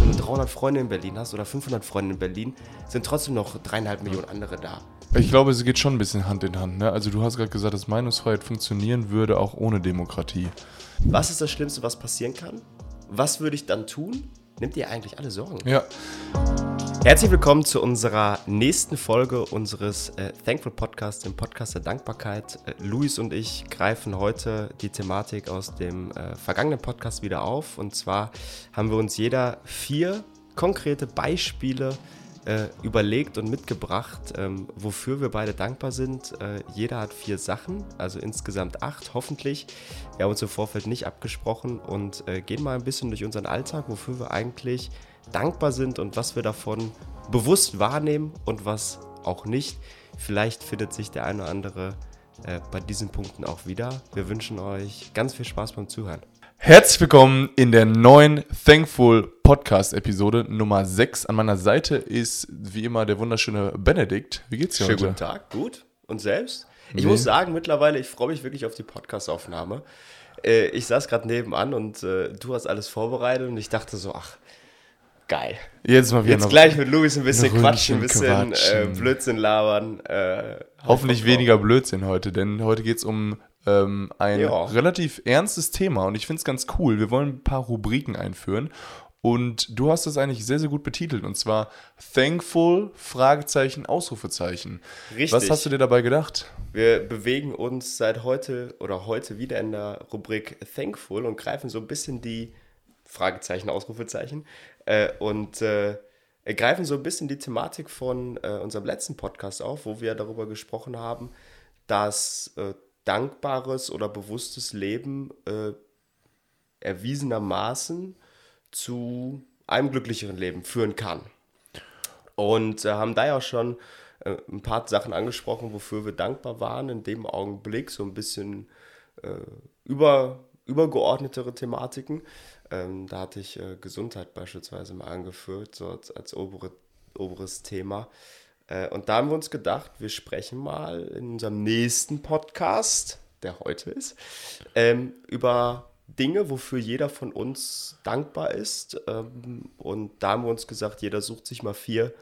Wenn du 300 Freunde in Berlin hast oder 500 Freunde in Berlin, sind trotzdem noch dreieinhalb Millionen andere da. Ich glaube, es geht schon ein bisschen Hand in Hand. Ne? Also du hast gerade gesagt, dass Meinungsfreiheit funktionieren würde, auch ohne Demokratie. Was ist das Schlimmste, was passieren kann? Was würde ich dann tun? Nimmt ihr eigentlich alle Sorgen? Ja. Herzlich willkommen zu unserer nächsten Folge unseres äh, Thankful Podcasts, dem Podcast der Dankbarkeit. Äh, Luis und ich greifen heute die Thematik aus dem äh, vergangenen Podcast wieder auf. Und zwar haben wir uns jeder vier konkrete Beispiele äh, überlegt und mitgebracht, ähm, wofür wir beide dankbar sind. Äh, jeder hat vier Sachen, also insgesamt acht, hoffentlich. Wir haben uns im Vorfeld nicht abgesprochen und äh, gehen mal ein bisschen durch unseren Alltag, wofür wir eigentlich dankbar sind und was wir davon bewusst wahrnehmen und was auch nicht. Vielleicht findet sich der eine oder andere äh, bei diesen Punkten auch wieder. Wir wünschen euch ganz viel Spaß beim Zuhören. Herzlich willkommen in der neuen Thankful Podcast Episode Nummer 6. An meiner Seite ist wie immer der wunderschöne Benedikt. Wie geht's dir Schönen heute? guten Tag, gut. Und selbst? Ich Nee. muss sagen, mittlerweile, ich freue mich wirklich auf die Podcast-Aufnahme. Äh, ich saß gerade nebenan und äh, du hast alles vorbereitet und ich dachte so, ach, geil. Jetzt mal wieder Jetzt gleich mit Luis ein bisschen quatschen, ein bisschen äh, quatschen. Blödsinn labern. Äh, hoffentlich weniger Blödsinn heute, denn heute geht's um ähm, ein Ja. relativ ernstes Thema und ich finde es ganz cool. Wir wollen ein paar Rubriken einführen und du hast das eigentlich sehr, sehr gut betitelt und zwar Thankful, Fragezeichen, Ausrufezeichen. Richtig. Was hast du dir dabei gedacht? Wir bewegen uns seit heute oder heute wieder in der Rubrik Thankful und greifen so ein bisschen die Fragezeichen, Ausrufezeichen äh, und äh, greifen so ein bisschen die Thematik von äh, unserem letzten Podcast auf, wo wir darüber gesprochen haben, dass äh, dankbares oder bewusstes Leben äh, erwiesenermaßen zu einem glücklicheren Leben führen kann. Und äh, haben da ja auch schon äh, ein paar Sachen angesprochen, wofür wir dankbar waren in dem Augenblick, so ein bisschen äh, über, übergeordnetere Thematiken. Ähm, da hatte ich äh, Gesundheit beispielsweise mal angeführt, so als, als obere, oberes Thema. Äh, und da haben wir uns gedacht, wir sprechen mal in unserem nächsten Podcast, der heute ist, ähm, über Dinge, wofür jeder von uns dankbar ist. Ähm, und da haben wir uns gesagt, jeder sucht sich mal vier,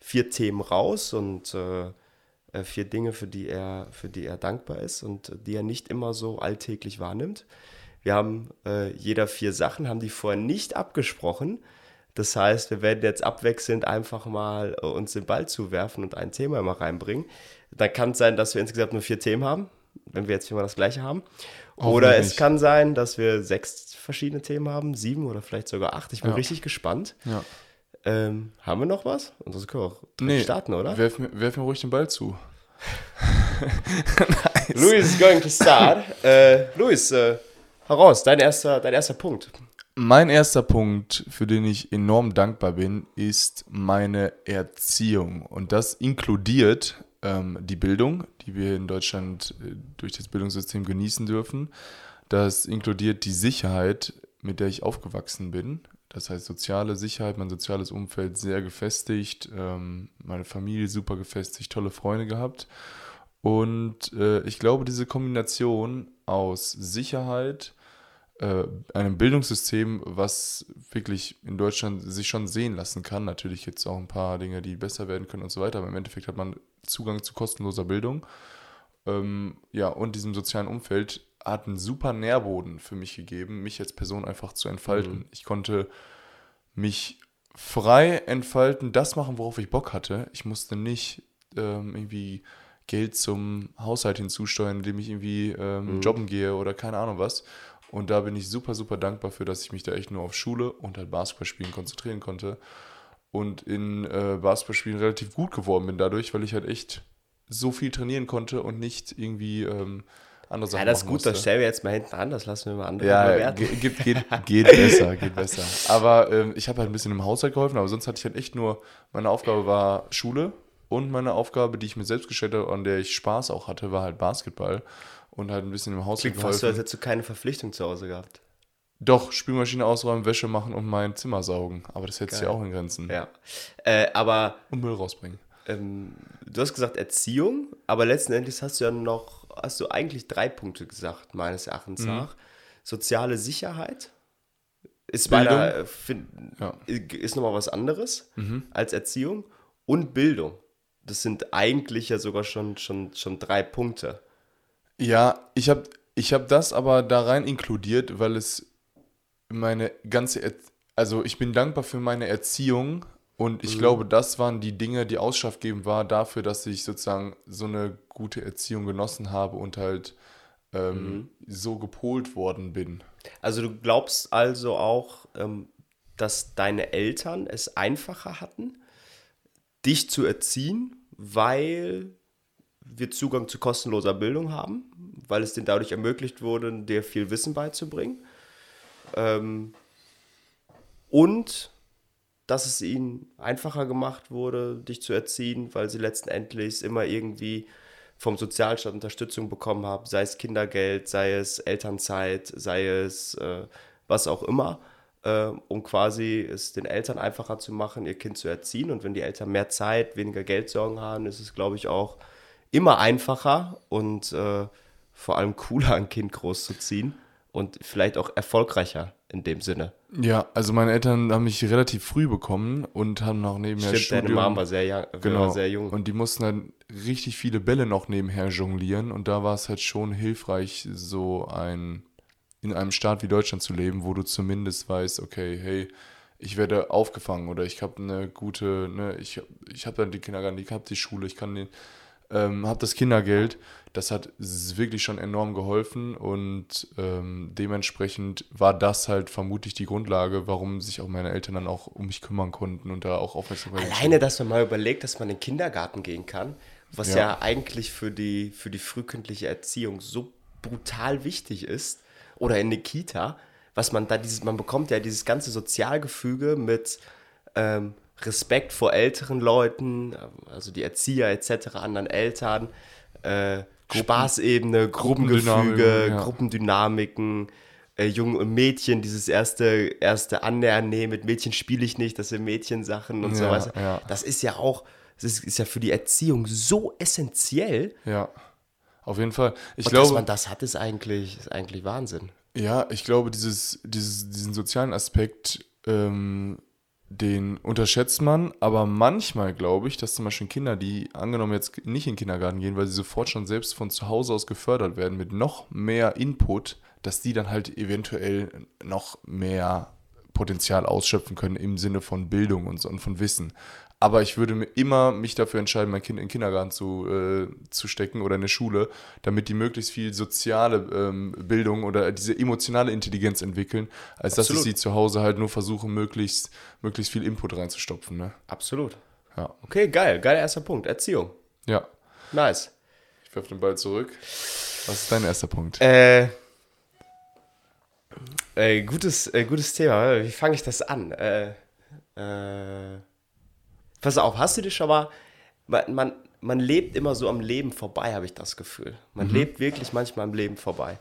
vier Themen raus und äh, äh, vier Dinge, für die, er, für die er dankbar ist und die er nicht immer so alltäglich wahrnimmt. Wir haben äh, jeder vier Sachen, haben die vorher nicht abgesprochen. Das heißt, wir werden jetzt abwechselnd einfach mal äh, uns den Ball zuwerfen und ein Thema immer reinbringen. Dann kann es sein, dass wir insgesamt nur vier Themen haben, wenn wir jetzt viermal das gleiche haben. Oder es kann sein, dass wir sechs verschiedene Themen haben, sieben oder vielleicht sogar acht. Ich bin Ja. richtig gespannt. Ja. Ähm, haben wir noch was? Und das können wir auch direkt starten, oder? Werf mir, werf mir ruhig den Ball zu. Luis is going to start. äh, Luis, äh, heraus, dein erster, dein erster Punkt. Mein erster Punkt, für den ich enorm dankbar bin, ist meine Erziehung. Und das inkludiert ähm, die Bildung, die wir in Deutschland äh, durch das Bildungssystem genießen dürfen. Das inkludiert die Sicherheit, mit der ich aufgewachsen bin. Das heißt, soziale Sicherheit, mein soziales Umfeld sehr gefestigt, ähm, meine Familie super gefestigt, tolle Freunde gehabt. Und äh, ich glaube, diese Kombination aus Sicherheit, äh, einem Bildungssystem, was wirklich in Deutschland sich schon sehen lassen kann. Natürlich jetzt auch ein paar Dinge, die besser werden können und so weiter, aber im Endeffekt hat man Zugang zu kostenloser Bildung. Ähm, ja, und diesem sozialen Umfeld hat einen super Nährboden für mich gegeben, mich als Person einfach zu entfalten. Ich konnte mich frei entfalten, das machen, worauf ich Bock hatte. Ich musste nicht ähm, irgendwie Geld zum Haushalt hinzusteuern, indem ich irgendwie ähm, jobben gehe oder keine Ahnung was. Und da bin ich super, super dankbar für, dass ich mich da echt nur auf Schule und halt Basketballspielen konzentrieren konnte. Und in äh, Basketballspielen relativ gut geworden bin dadurch, weil ich halt echt so viel trainieren konnte und nicht irgendwie ähm, andere Sachen Ja, das ist gut, das musste. stellen wir jetzt mal hinten an, das lassen wir mal andere Ja, bewerten. ge- geht, geht, geht besser, geht besser. Aber ähm, ich habe halt ein bisschen im Haushalt geholfen, aber sonst hatte ich halt echt nur, meine Aufgabe war Schule und meine Aufgabe, die ich mir selbst gestellt habe, an der ich Spaß auch hatte, war halt Basketball und halt ein bisschen im Haushalt Klingt fast so, als geholfen. hättest du keine Verpflichtung zu Hause gehabt. Doch, Spülmaschine ausräumen, Wäsche machen und mein Zimmer saugen. Aber das hättest du ja auch in Grenzen. Ja. Äh, aber Und Müll rausbringen. ähm, du hast gesagt Erziehung, aber letzten Endes hast du ja noch, hast du eigentlich drei Punkte gesagt, meines Erachtens Mhm. nach. Soziale Sicherheit, ist Bildung. meiner, find, Ja. ist nochmal was anderes als Erziehung und Bildung. Das sind eigentlich ja sogar schon, schon, schon drei Punkte. Ja, ich habe ich hab das aber da rein inkludiert, weil es meine ganze, Er also ich bin dankbar für meine Erziehung und ich glaube, das waren die Dinge, die ausschlaggebend war dafür, dass ich sozusagen so eine gute Erziehung genossen habe und halt ähm, so gepolt worden bin. Also du glaubst also auch, ähm, dass deine Eltern es einfacher hatten, dich zu erziehen, weil wir Zugang zu kostenloser Bildung haben, weil es denen dadurch ermöglicht wurde, dir viel Wissen beizubringen. Ähm, und dass es ihnen einfacher gemacht wurde, dich zu erziehen, weil sie letzten Endes immer irgendwie vom Sozialstaat Unterstützung bekommen haben, sei es Kindergeld, sei es Elternzeit, sei es äh, was auch immer, äh, um quasi es den Eltern einfacher zu machen, ihr Kind zu erziehen. Und wenn die Eltern mehr Zeit, weniger Geldsorgen haben, ist es, glaube ich, auch immer einfacher und äh, vor allem cooler, ein Kind großzuziehen und vielleicht auch erfolgreicher in dem Sinne. Ja, also meine Eltern haben mich relativ früh bekommen und haben noch nebenher Stimmt, deine Studium. Mom war sehr, young, Genau. war sehr jung. Und die mussten dann richtig viele Bälle noch nebenher jonglieren. Und da war es halt schon hilfreich, so ein in einem Staat wie Deutschland zu leben, wo du zumindest weißt, okay, hey, ich werde aufgefangen oder ich habe eine gute, ne, ich, ich habe dann den Kindergarten, ich habe die Schule, ich kann den, ähm, habe das Kindergeld. Das hat wirklich schon enorm geholfen und ähm, dementsprechend war das halt vermutlich die Grundlage, warum sich auch meine Eltern dann auch um mich kümmern konnten und da auch Aufmerksamkeit Alleine, dass man mal überlegt, dass man in den Kindergarten gehen kann, was ja, Ja. eigentlich für die, für die frühkindliche Erziehung so brutal wichtig ist, oder in eine Kita, was man da dieses, man bekommt ja dieses ganze Sozialgefüge mit ähm, Respekt vor älteren Leuten, also die Erzieher etc., anderen Eltern, äh, Spaßebene, Gruppengefüge, Gruppendynamiken, ja. Gruppendynamiken, äh, Jungen und Mädchen, dieses erste, erste Annähern, nee, mit Mädchen spiele ich nicht, das sind Mädchensachen und Ja, sowas. ja. Das ist ja auch, das ist, ist ja für die Erziehung so essentiell. Ja, auf jeden Fall. Ich und dass glaube, man das hat, ist eigentlich, ist eigentlich Wahnsinn. ja, ich glaube, dieses, dieses, diesen sozialen Aspekt, ähm, den unterschätzt man, aber manchmal glaube ich, dass zum Beispiel Kinder, die angenommen jetzt nicht in den Kindergarten gehen, weil sie sofort schon selbst von zu Hause aus gefördert werden mit noch mehr Input, dass die dann halt eventuell noch mehr Potenzial ausschöpfen können im Sinne von Bildung und, so, und von Wissen. Aber ich würde mir immer mich dafür entscheiden, mein Kind in den Kindergarten zu, äh, zu stecken oder in eine Schule, damit die möglichst viel soziale ähm, Bildung oder diese emotionale Intelligenz entwickeln, als dass ich Absolut. sie zu Hause halt nur versuche, möglichst, möglichst viel Input reinzustopfen. Ne? Absolut. Ja. Okay, geil. Geiler erster Punkt. Erziehung. ja, Nice. ich werfe den Ball zurück. Was ist dein erster Punkt? Äh, äh, gutes, äh, gutes Thema. Wie fange ich das an? Äh, äh, pass auf, hast du dich schon mal. Man, man, lebt immer so am Leben vorbei, habe ich das Gefühl. Man lebt wirklich manchmal am Leben vorbei.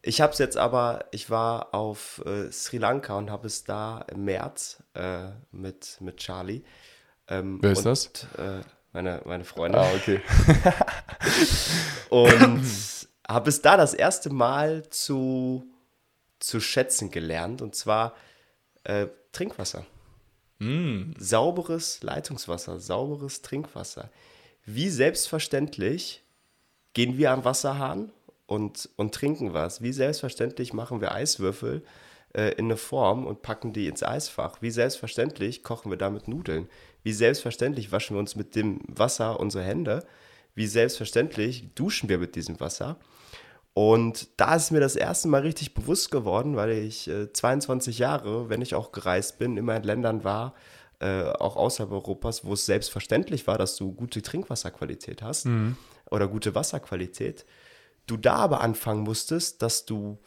Ich habe es jetzt aber, ich war auf äh, Sri Lanka und habe es da im März äh, mit, mit Charlie. Ähm, Wer ist und, das? Äh, meine, meine Freundin. Ah, okay. Und habe es da das erste Mal zu, zu schätzen gelernt. Und zwar äh, Trinkwasser. Sauberes Leitungswasser, sauberes Trinkwasser. Wie selbstverständlich gehen wir am Wasserhahn und, und trinken was. Wie selbstverständlich machen wir Eiswürfel äh, in eine Form und packen die ins Eisfach. Wie selbstverständlich kochen wir damit Nudeln. Wie selbstverständlich waschen wir uns mit dem Wasser unsere Hände. Wie selbstverständlich duschen wir mit diesem Wasser. Und da ist mir das erste Mal richtig bewusst geworden, weil ich äh, 22 Jahre, wenn ich auch gereist bin, immer in Ländern war, äh, auch außerhalb Europas, wo es selbstverständlich war, dass du gute Trinkwasserqualität hast oder gute Wasserqualität. Du da aber anfangen musstest, dass du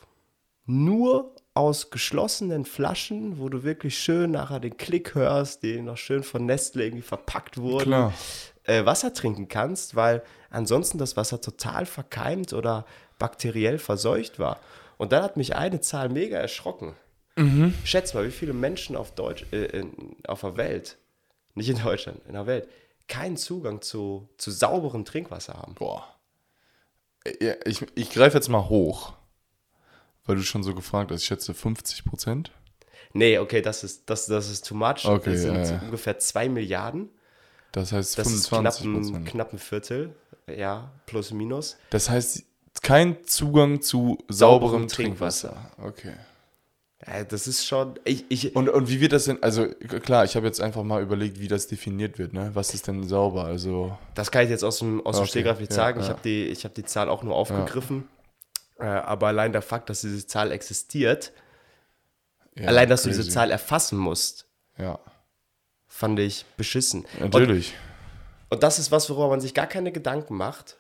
nur aus geschlossenen Flaschen, wo du wirklich schön nachher den Klick hörst, die noch schön von Nestle irgendwie verpackt wurden, äh, Wasser trinken kannst, weil ansonsten das Wasser total verkeimt oder bakteriell verseucht war. Und dann hat mich eine Zahl mega erschrocken. Schätz mal, wie viele Menschen auf, Deutsch, äh, in, auf der Welt, nicht in Deutschland, in der Welt, keinen Zugang zu, zu sauberem Trinkwasser haben. Boah. Ich, ich greife jetzt mal hoch, weil du schon so gefragt hast. Ich schätze 50 Prozent. Nee, okay, das ist, das, das ist too much. Okay, das sind ja, ja. ungefähr 2 Milliarden. Das heißt Das ist knapp 25 ein, Prozent. knapp ein Viertel. Ja, plus minus. Das heißt, kein Zugang zu Sauberem sauberem Trinkwasser. Okay. Ja, das ist schon. Ich, ich, Und, und wie wird das denn, also klar, ich habe jetzt einfach mal überlegt, wie das definiert wird, ne? Was ist denn sauber? Also, das kann ich jetzt aus dem, aus dem Okay, Stegreif nicht ja, sagen. Ich ja. habe die, ich hab die Zahl auch nur aufgegriffen. Äh, aber allein der Fakt, dass diese Zahl existiert, allein, dass du crazy. diese Zahl erfassen musst, Ja, fand ich beschissen. Und, natürlich. und das ist was, worüber man sich gar keine Gedanken macht.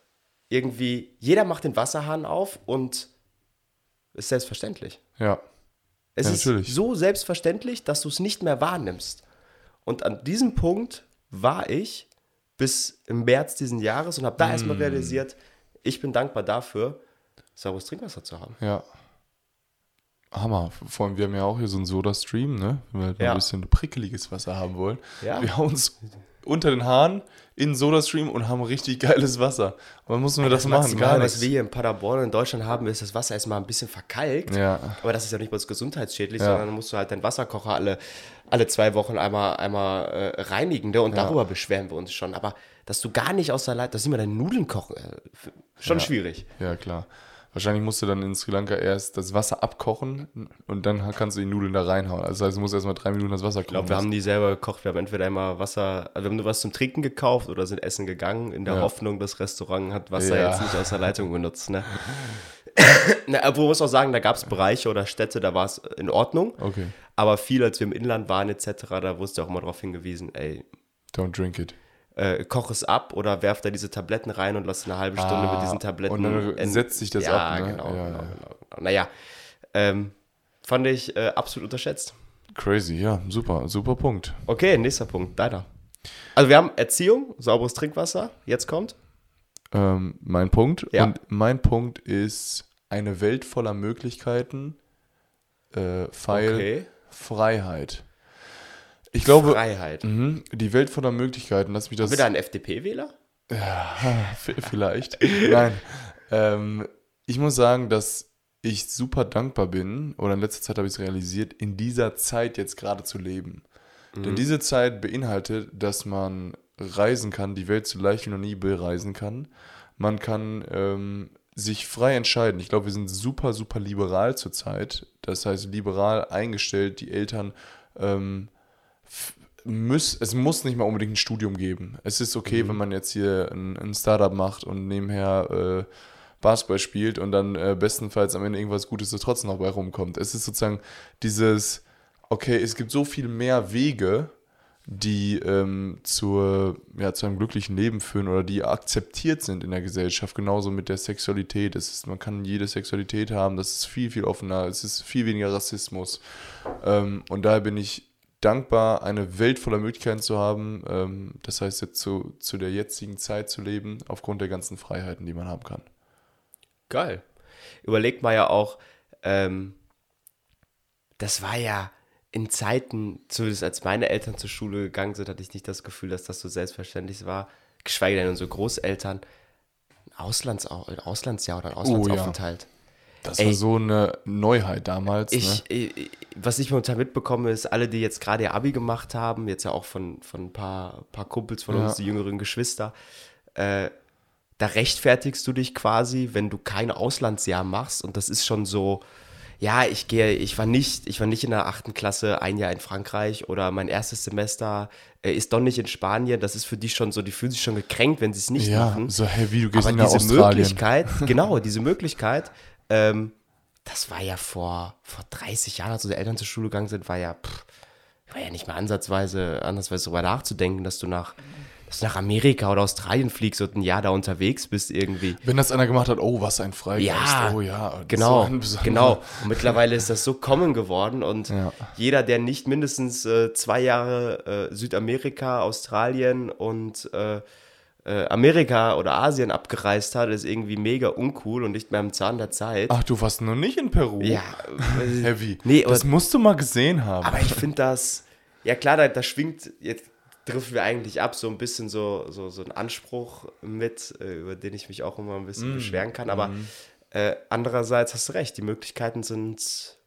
Irgendwie, jeder macht den Wasserhahn auf und ist selbstverständlich. ja. Es Ja, ist natürlich. so selbstverständlich, dass du es nicht mehr wahrnimmst. Und an diesem Punkt war ich bis im März diesen Jahres und habe da Mm. erstmal realisiert, ich bin dankbar dafür, sauberes Trinkwasser zu haben. Ja. Hammer. Vor allem, wir haben ja auch hier so einen Soda-Stream, ne? Wenn wir halt mal Ja. ein bisschen prickeliges Wasser haben wollen. Ja. Wir hauen uns unter den Haaren in den Soda-Stream und haben richtig geiles Wasser. Aber muss man das, machen? Gar was nichts. wir hier in Paderborn in Deutschland haben, ist, das Wasser erstmal ein bisschen verkalkt. Ja. Aber das ist ja nicht bloß gesundheitsschädlich, Ja. sondern dann musst du halt deinen Wasserkocher alle, alle zwei Wochen einmal, einmal äh, reinigen. Ne? Und darüber beschweren wir uns schon. Aber dass du gar nicht aus der Leitung, dass immer deine Nudeln kochen, äh, schon Ja. schwierig. Ja, klar. Wahrscheinlich musst du dann in Sri Lanka erst das Wasser abkochen und dann kannst du die Nudeln da reinhauen. Also das heißt, du musst erstmal drei Minuten das Wasser kochen. Ich glaube, wir haben die selber gekocht. Wir haben entweder immer Wasser, also wir haben nur was zum Trinken gekauft oder sind essen gegangen, in der Ja. Hoffnung, das Restaurant hat Wasser Ja. jetzt nicht aus der Leitung benutzt. Ne? Na, obwohl muss auch sagen, da gab es Bereiche oder Städte, da war es in Ordnung. Okay, Aber viel, als wir im Inland waren etc., da wusste auch immer darauf hingewiesen, ey, don't drink it. Äh, koch es ab oder werf da diese Tabletten rein und lass eine halbe Stunde Ah, mit diesen Tabletten. und dann setzt sich das ja, ab, ne? Genau, Ja, genau, ja. genau, genau. Naja, ähm, fand ich äh, absolut unterschätzt. Crazy, ja, super, super Punkt. Okay, nächster Punkt, deiner. Also wir haben Erziehung, sauberes Trinkwasser, jetzt kommt. Ähm, mein Punkt. Ja. Und mein Punkt ist eine Welt voller Möglichkeiten, äh, Pfeil Okay. Freiheit. Ich glaube, Freiheit. mhm, die Welt voller Möglichkeiten, lass mich das Wieder ein FDP-Wähler? V- Vielleicht. Nein. Ähm, ich muss sagen, dass ich super dankbar bin, oder in letzter Zeit habe ich es realisiert, in dieser Zeit jetzt gerade zu leben. Denn diese Zeit beinhaltet, dass man reisen kann, die Welt so leicht wie noch nie bereisen kann. Man kann ähm, sich frei entscheiden. Ich glaube, wir sind super, super liberal zurzeit. Das heißt, liberal eingestellt. Die Eltern ähm, muss, es muss nicht mal unbedingt ein Studium geben. Es ist okay, wenn man jetzt hier ein, ein Startup macht und nebenher äh, Basketball spielt und dann äh, bestenfalls am Ende irgendwas Gutes so trotzdem noch bei rumkommt. Es ist sozusagen dieses, okay, es gibt so viel mehr Wege, die ähm, zur, ja, zu einem glücklichen Leben führen oder die akzeptiert sind in der Gesellschaft. Genauso mit der Sexualität. Es ist, man kann jede Sexualität haben, das ist viel, viel offener, es ist viel weniger Rassismus. Ähm, und daher bin ich dankbar, eine Welt voller Möglichkeiten zu haben. Ähm, das heißt, jetzt zu, zu der jetzigen Zeit zu leben, aufgrund der ganzen Freiheiten, die man haben kann. Geil. Überlegt mal ja auch, ähm, das war ja in Zeiten, zumindest als meine Eltern zur Schule gegangen sind, hatte ich nicht das Gefühl, dass das so selbstverständlich war. Geschweige denn unsere Großeltern. Ein, Auslands ein Auslandsjahr oder ein Auslandsaufenthalt. Das Ey. war so eine Neuheit damals. Ich, ne? äh, was ich momentan mitbekomme, ist, alle, die jetzt gerade ihr Abi gemacht haben, jetzt ja auch von, von ein paar, paar Kumpels von Ja. uns, die jüngeren Geschwister, äh, da rechtfertigst du dich quasi, wenn du kein Auslandsjahr machst. Und das ist schon so, ja, ich gehe, ich war nicht, ich war nicht in der achten Klasse ein Jahr in Frankreich oder mein erstes Semester äh, ist doch nicht in Spanien. Das ist für die schon so, die fühlen sich schon gekränkt, wenn sie es nicht Ja, machen. so, hey, wie, du gehst Aber nach diese Australien. Möglichkeit, genau, diese Möglichkeit, ähm, das war ja vor, vor 30 Jahren, als unsere Eltern zur Schule gegangen sind, war ja, pff, war ja nicht mehr ansatzweise, ansatzweise darüber nachzudenken, dass du nach, dass du nach Amerika oder Australien fliegst und ein Jahr da unterwegs bist irgendwie. Wenn das einer gemacht hat, oh, was ein Freigeist. Ja, oh ja, Genau, so genau. Und mittlerweile ist das so common geworden und Ja. jeder, der nicht mindestens äh, zwei Jahre äh, Südamerika, Australien und äh, Amerika oder Asien abgereist hat, ist irgendwie mega uncool und nicht mehr im Zahn der Zeit. Ach, du warst noch nicht in Peru? ja, äh, Heavy. Nee, das musst du mal gesehen haben. aber ich finde das, ja klar, da, da schwingt, jetzt driften wir eigentlich ab, so ein bisschen so, so, so ein Anspruch mit, äh, über den ich mich auch immer ein Mm. bisschen beschweren kann, aber äh, andererseits hast du recht, die Möglichkeiten sind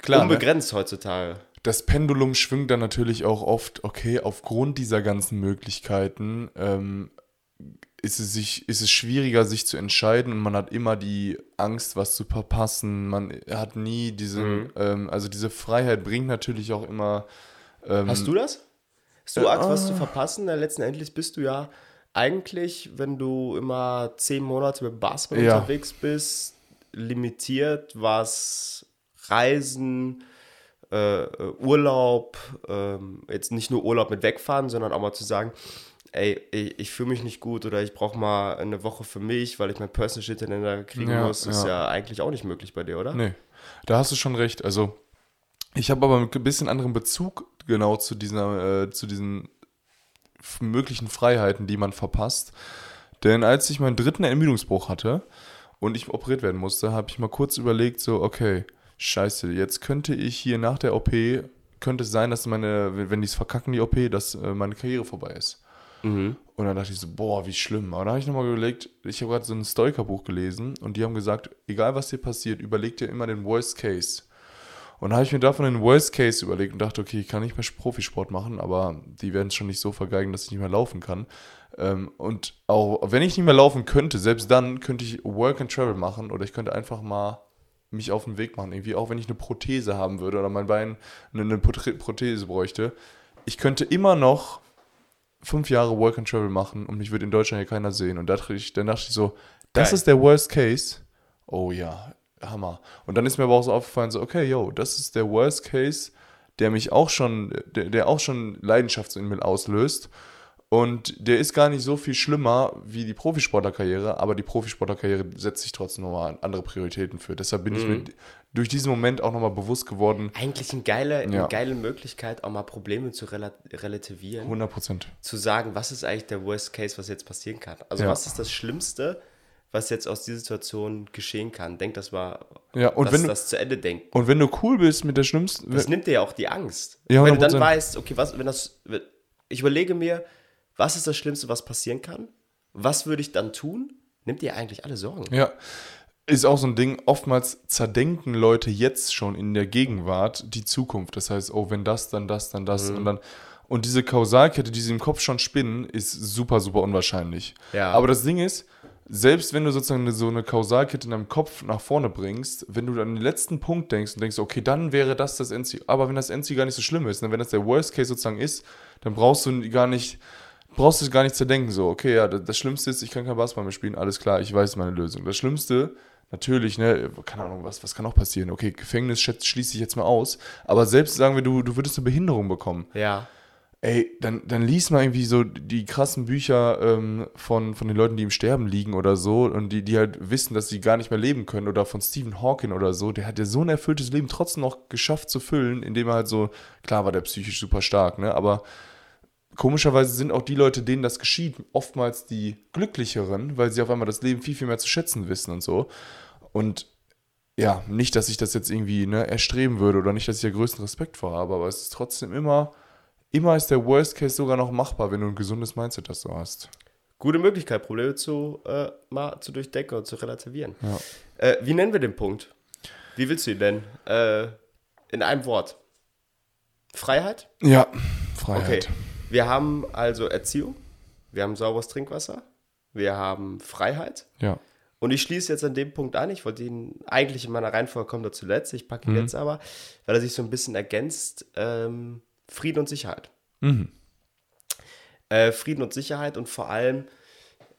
Klar, ne? unbegrenzt heutzutage. Das Pendulum schwingt dann natürlich auch oft, okay, aufgrund dieser ganzen Möglichkeiten ähm, ist, es sich, ist es schwieriger, sich zu entscheiden und man hat immer die Angst, was zu verpassen. Man hat nie diesen, Mhm. ähm, also diese Freiheit bringt natürlich auch immer. Ähm, Hast du das? Hast du Äh, Angst, was ah. zu verpassen? Denn letztendlich bist du ja eigentlich, wenn du immer zehn Monate mit Basketball Ja. unterwegs bist, limitiert, was Reisen, äh, äh, Urlaub, ähm, jetzt nicht nur Urlaub mit wegfahren, sondern auch mal zu sagen, ey, ich, ich fühle mich nicht gut oder ich brauche mal eine Woche für mich, weil ich mein Personal Shit hintereinander kriegen Ja, muss, ist ja. ja eigentlich auch nicht möglich bei dir, oder? Nee, da hast du schon recht. Also, ich habe aber ein bisschen anderen Bezug genau zu dieser, äh, zu diesen möglichen Freiheiten, die man verpasst. Denn als ich meinen dritten Ermüdungsbruch hatte und ich operiert werden musste, habe ich mal kurz überlegt, so, okay, scheiße, jetzt könnte ich hier nach der OP, könnte es sein, dass meine, wenn- die es verkacken, die OP, dass äh, meine Karriere vorbei ist. Mhm. Und dann dachte ich so, boah, wie schlimm. Aber dann habe ich nochmal überlegt, ich habe gerade so ein Stoiker-Buch gelesen und die haben gesagt, egal was dir passiert, überleg dir immer den Worst Case. Und dann habe ich mir davon den Worst Case überlegt und dachte, okay, ich kann nicht mehr Profisport machen, aber die werden es schon nicht so vergeigen, dass ich nicht mehr laufen kann. Ähm, und auch wenn ich nicht mehr laufen könnte, selbst dann könnte ich Work and Travel machen oder ich könnte einfach mal mich auf den Weg machen. Irgendwie auch wenn ich eine Prothese haben würde oder mein Bein eine, eine Prothese- bräuchte. Ich könnte immer noch fünf Jahre Work and Travel machen und mich wird in Deutschland hier keiner sehen. Und da dachte ich, dann dachte ich so, das Geil. ist der Worst Case. Oh ja, Hammer. Und dann ist mir aber auch so aufgefallen, so, okay, yo, das ist der Worst Case, der mich auch schon, der, der auch schon Leidenschaft in mir auslöst. Und der ist gar nicht so viel schlimmer wie die Profisportlerkarriere, aber die Profisportlerkarriere setzt sich trotzdem nochmal andere Prioritäten für. Deshalb bin ich mir durch diesen Moment auch nochmal bewusst geworden, Eigentlich eine geile, Ja. eine geile Möglichkeit, auch mal Probleme zu rela relativieren. 100 Prozent. zu sagen, was ist eigentlich der Worst Case, was jetzt passieren kann. Also Ja. was ist das Schlimmste, was jetzt aus dieser Situation geschehen kann. Denk das mal, Ja, und dass wenn du- das zu Ende denkt. Und wenn du cool bist mit der schlimmsten, Das nimmt dir ja auch die Angst. Ja, wenn du dann 100%. weißt, okay, was, wenn das, ich überlege mir, was ist das Schlimmste, was passieren kann? Was würde ich dann tun? Nimmt dir eigentlich alle Sorgen. Ja, ist auch so ein Ding. Oftmals zerdenken Leute jetzt schon in der Gegenwart die Zukunft. Das heißt, oh, wenn das, dann das, dann das Mhm. und dann. Und diese Kausalkette, die sie im Kopf schon spinnen, ist super, super unwahrscheinlich. Ja. Aber das Ding ist, selbst wenn du sozusagen so eine Kausalkette in deinem Kopf nach vorne bringst, wenn du dann an den letzten Punkt denkst und denkst, okay, dann wäre das das Endziel. Aber wenn das Endziel gar nicht so schlimm ist, ne, wenn das der Worst Case sozusagen ist, dann brauchst du gar nicht, brauchst du gar nicht zu denken, so, okay, ja, das, das Schlimmste ist, ich kann kein Basketball mehr spielen, alles klar, ich weiß meine Lösung. Das Schlimmste, natürlich, ne, keine Ahnung, was, was kann auch passieren? Okay, Gefängnis schließe ich jetzt mal aus, aber selbst sagen wir, du, du würdest eine Behinderung bekommen. Ja. Ey, dann, dann lies mal irgendwie so die krassen Bücher ähm, von, von den Leuten, die im Sterben liegen oder so und die, die halt wissen, dass sie gar nicht mehr leben können oder von Stephen Hawking oder so. Der hat ja so ein erfülltes Leben trotzdem noch geschafft zu füllen, indem er halt so, klar war der psychisch super stark, ne, aber komischerweise sind auch die Leute, denen das geschieht, oftmals die glücklicheren, weil sie auf einmal das Leben viel, viel mehr zu schätzen wissen und so. Und ja, nicht, dass ich das jetzt irgendwie ne, erstreben würde oder nicht, dass ich da größten Respekt vor habe, aber es ist trotzdem immer, immer ist der Worst Case sogar noch machbar, wenn du ein gesundes Mindset das so hast. Gute Möglichkeit, Probleme zu, äh, mal zu durchdenken und zu relativieren. Ja. Äh, wie nennen wir den Punkt? Wie willst du ihn nennen? Äh, in einem Wort. Freiheit? Ja, Okay. Wir haben also Erziehung, wir haben sauberes Trinkwasser, wir haben Freiheit. Ja. Und ich schließe jetzt an dem Punkt an. Ich wollte ihn eigentlich in meiner Reihenfolge kommt er zuletzt. Ich packe ihn jetzt aber, weil er sich so ein bisschen ergänzt. Ähm, Frieden und Sicherheit. Mhm. Äh, Frieden und Sicherheit und vor allem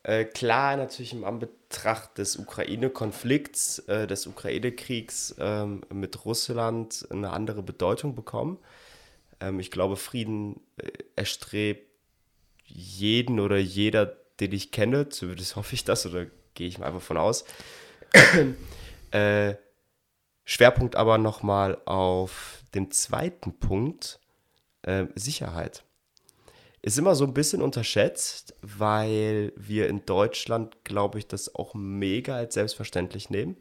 äh, klar natürlich im Anbetracht des Ukraine-Konflikts, äh, des Ukraine-Kriegs ähm, mit Russland eine andere Bedeutung bekommen. Ähm, ich glaube, Frieden äh, erstrebt jeden oder jeder, den ich kenne, zumindest hoffe ich das oder gehe ich mal einfach von aus. äh, Schwerpunkt aber nochmal auf dem zweiten Punkt, äh, Sicherheit. Ist immer so ein bisschen unterschätzt, weil wir in Deutschland, glaube ich, das auch mega als selbstverständlich nehmen.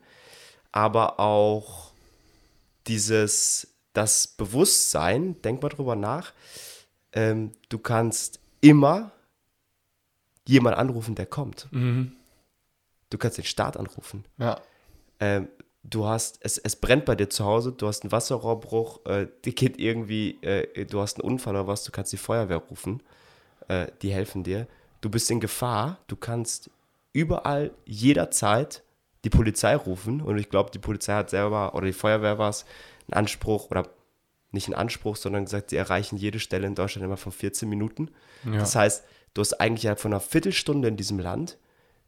Aber auch dieses, das Bewusstsein, denk mal drüber nach, ähm, du kannst immer jemanden anrufen, der kommt. Mhm. Du kannst den Staat anrufen. Ja. Ähm, du hast, es, es brennt bei dir zu Hause, du hast einen Wasserrohrbruch, äh, die geht irgendwie, äh, du hast einen Unfall oder was, du kannst die Feuerwehr rufen, äh, die helfen dir. Du bist in Gefahr, du kannst überall, jederzeit die Polizei rufen und ich glaube, die Polizei hat selber, oder die Feuerwehr war es, einen Anspruch oder nicht einen Anspruch, sondern gesagt, sie erreichen jede Stelle in Deutschland immer von 14 Minuten. Ja. Das heißt, du hast eigentlich halt von einer Viertelstunde in diesem Land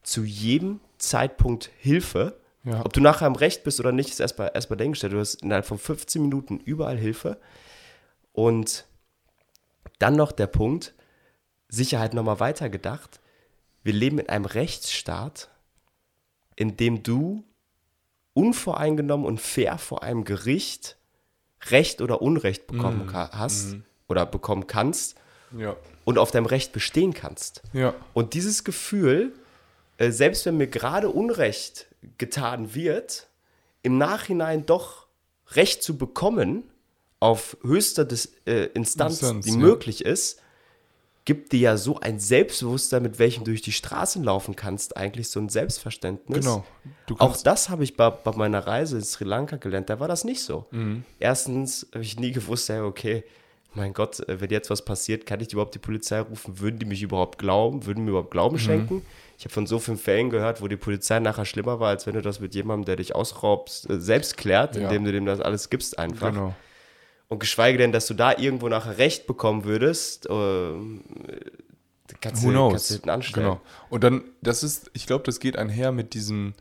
zu jedem Zeitpunkt Hilfe. Ja. Ob du nachher im Recht bist oder nicht, ist erstmal erstmal dahingestellt. Du hast innerhalb von 15 Minuten überall Hilfe. Und dann noch der Punkt, Sicherheit nochmal weitergedacht. Wir leben in einem Rechtsstaat, in dem du unvoreingenommen und fair vor einem Gericht Recht oder Unrecht bekommen ka- hast oder bekommen kannst Ja. und auf deinem Recht bestehen kannst. Ja. Und dieses Gefühl, äh, selbst wenn mir gerade Unrecht getan wird, im Nachhinein doch Recht zu bekommen, auf höchster Dis äh, Instanz, Instanz, die ja. möglich ist, gibt dir ja so ein Selbstbewusstsein, mit welchem du durch die Straßen laufen kannst, eigentlich so ein Selbstverständnis. Genau. Auch das habe ich bei, bei meiner Reise in Sri Lanka gelernt, da war das nicht so. Mhm. Erstens habe ich nie gewusst, ja, okay, mein Gott, äh, wenn jetzt was passiert, kann ich überhaupt die Polizei rufen? Würden die mich überhaupt glauben? Würden mir überhaupt Mhm. Glauben schenken? Ich habe von so vielen Fällen gehört, wo die Polizei nachher schlimmer war, als wenn du das mit jemandem, der dich ausraubst, äh, selbst klärt, Ja. indem du dem das alles gibst einfach. genau. Und geschweige denn, dass du da irgendwo nachher Recht bekommen würdest, äh, kannst, Who du, knows? kannst du hinten anstellen. Genau. Und dann, das ist, ich glaube, das geht einher mit diesem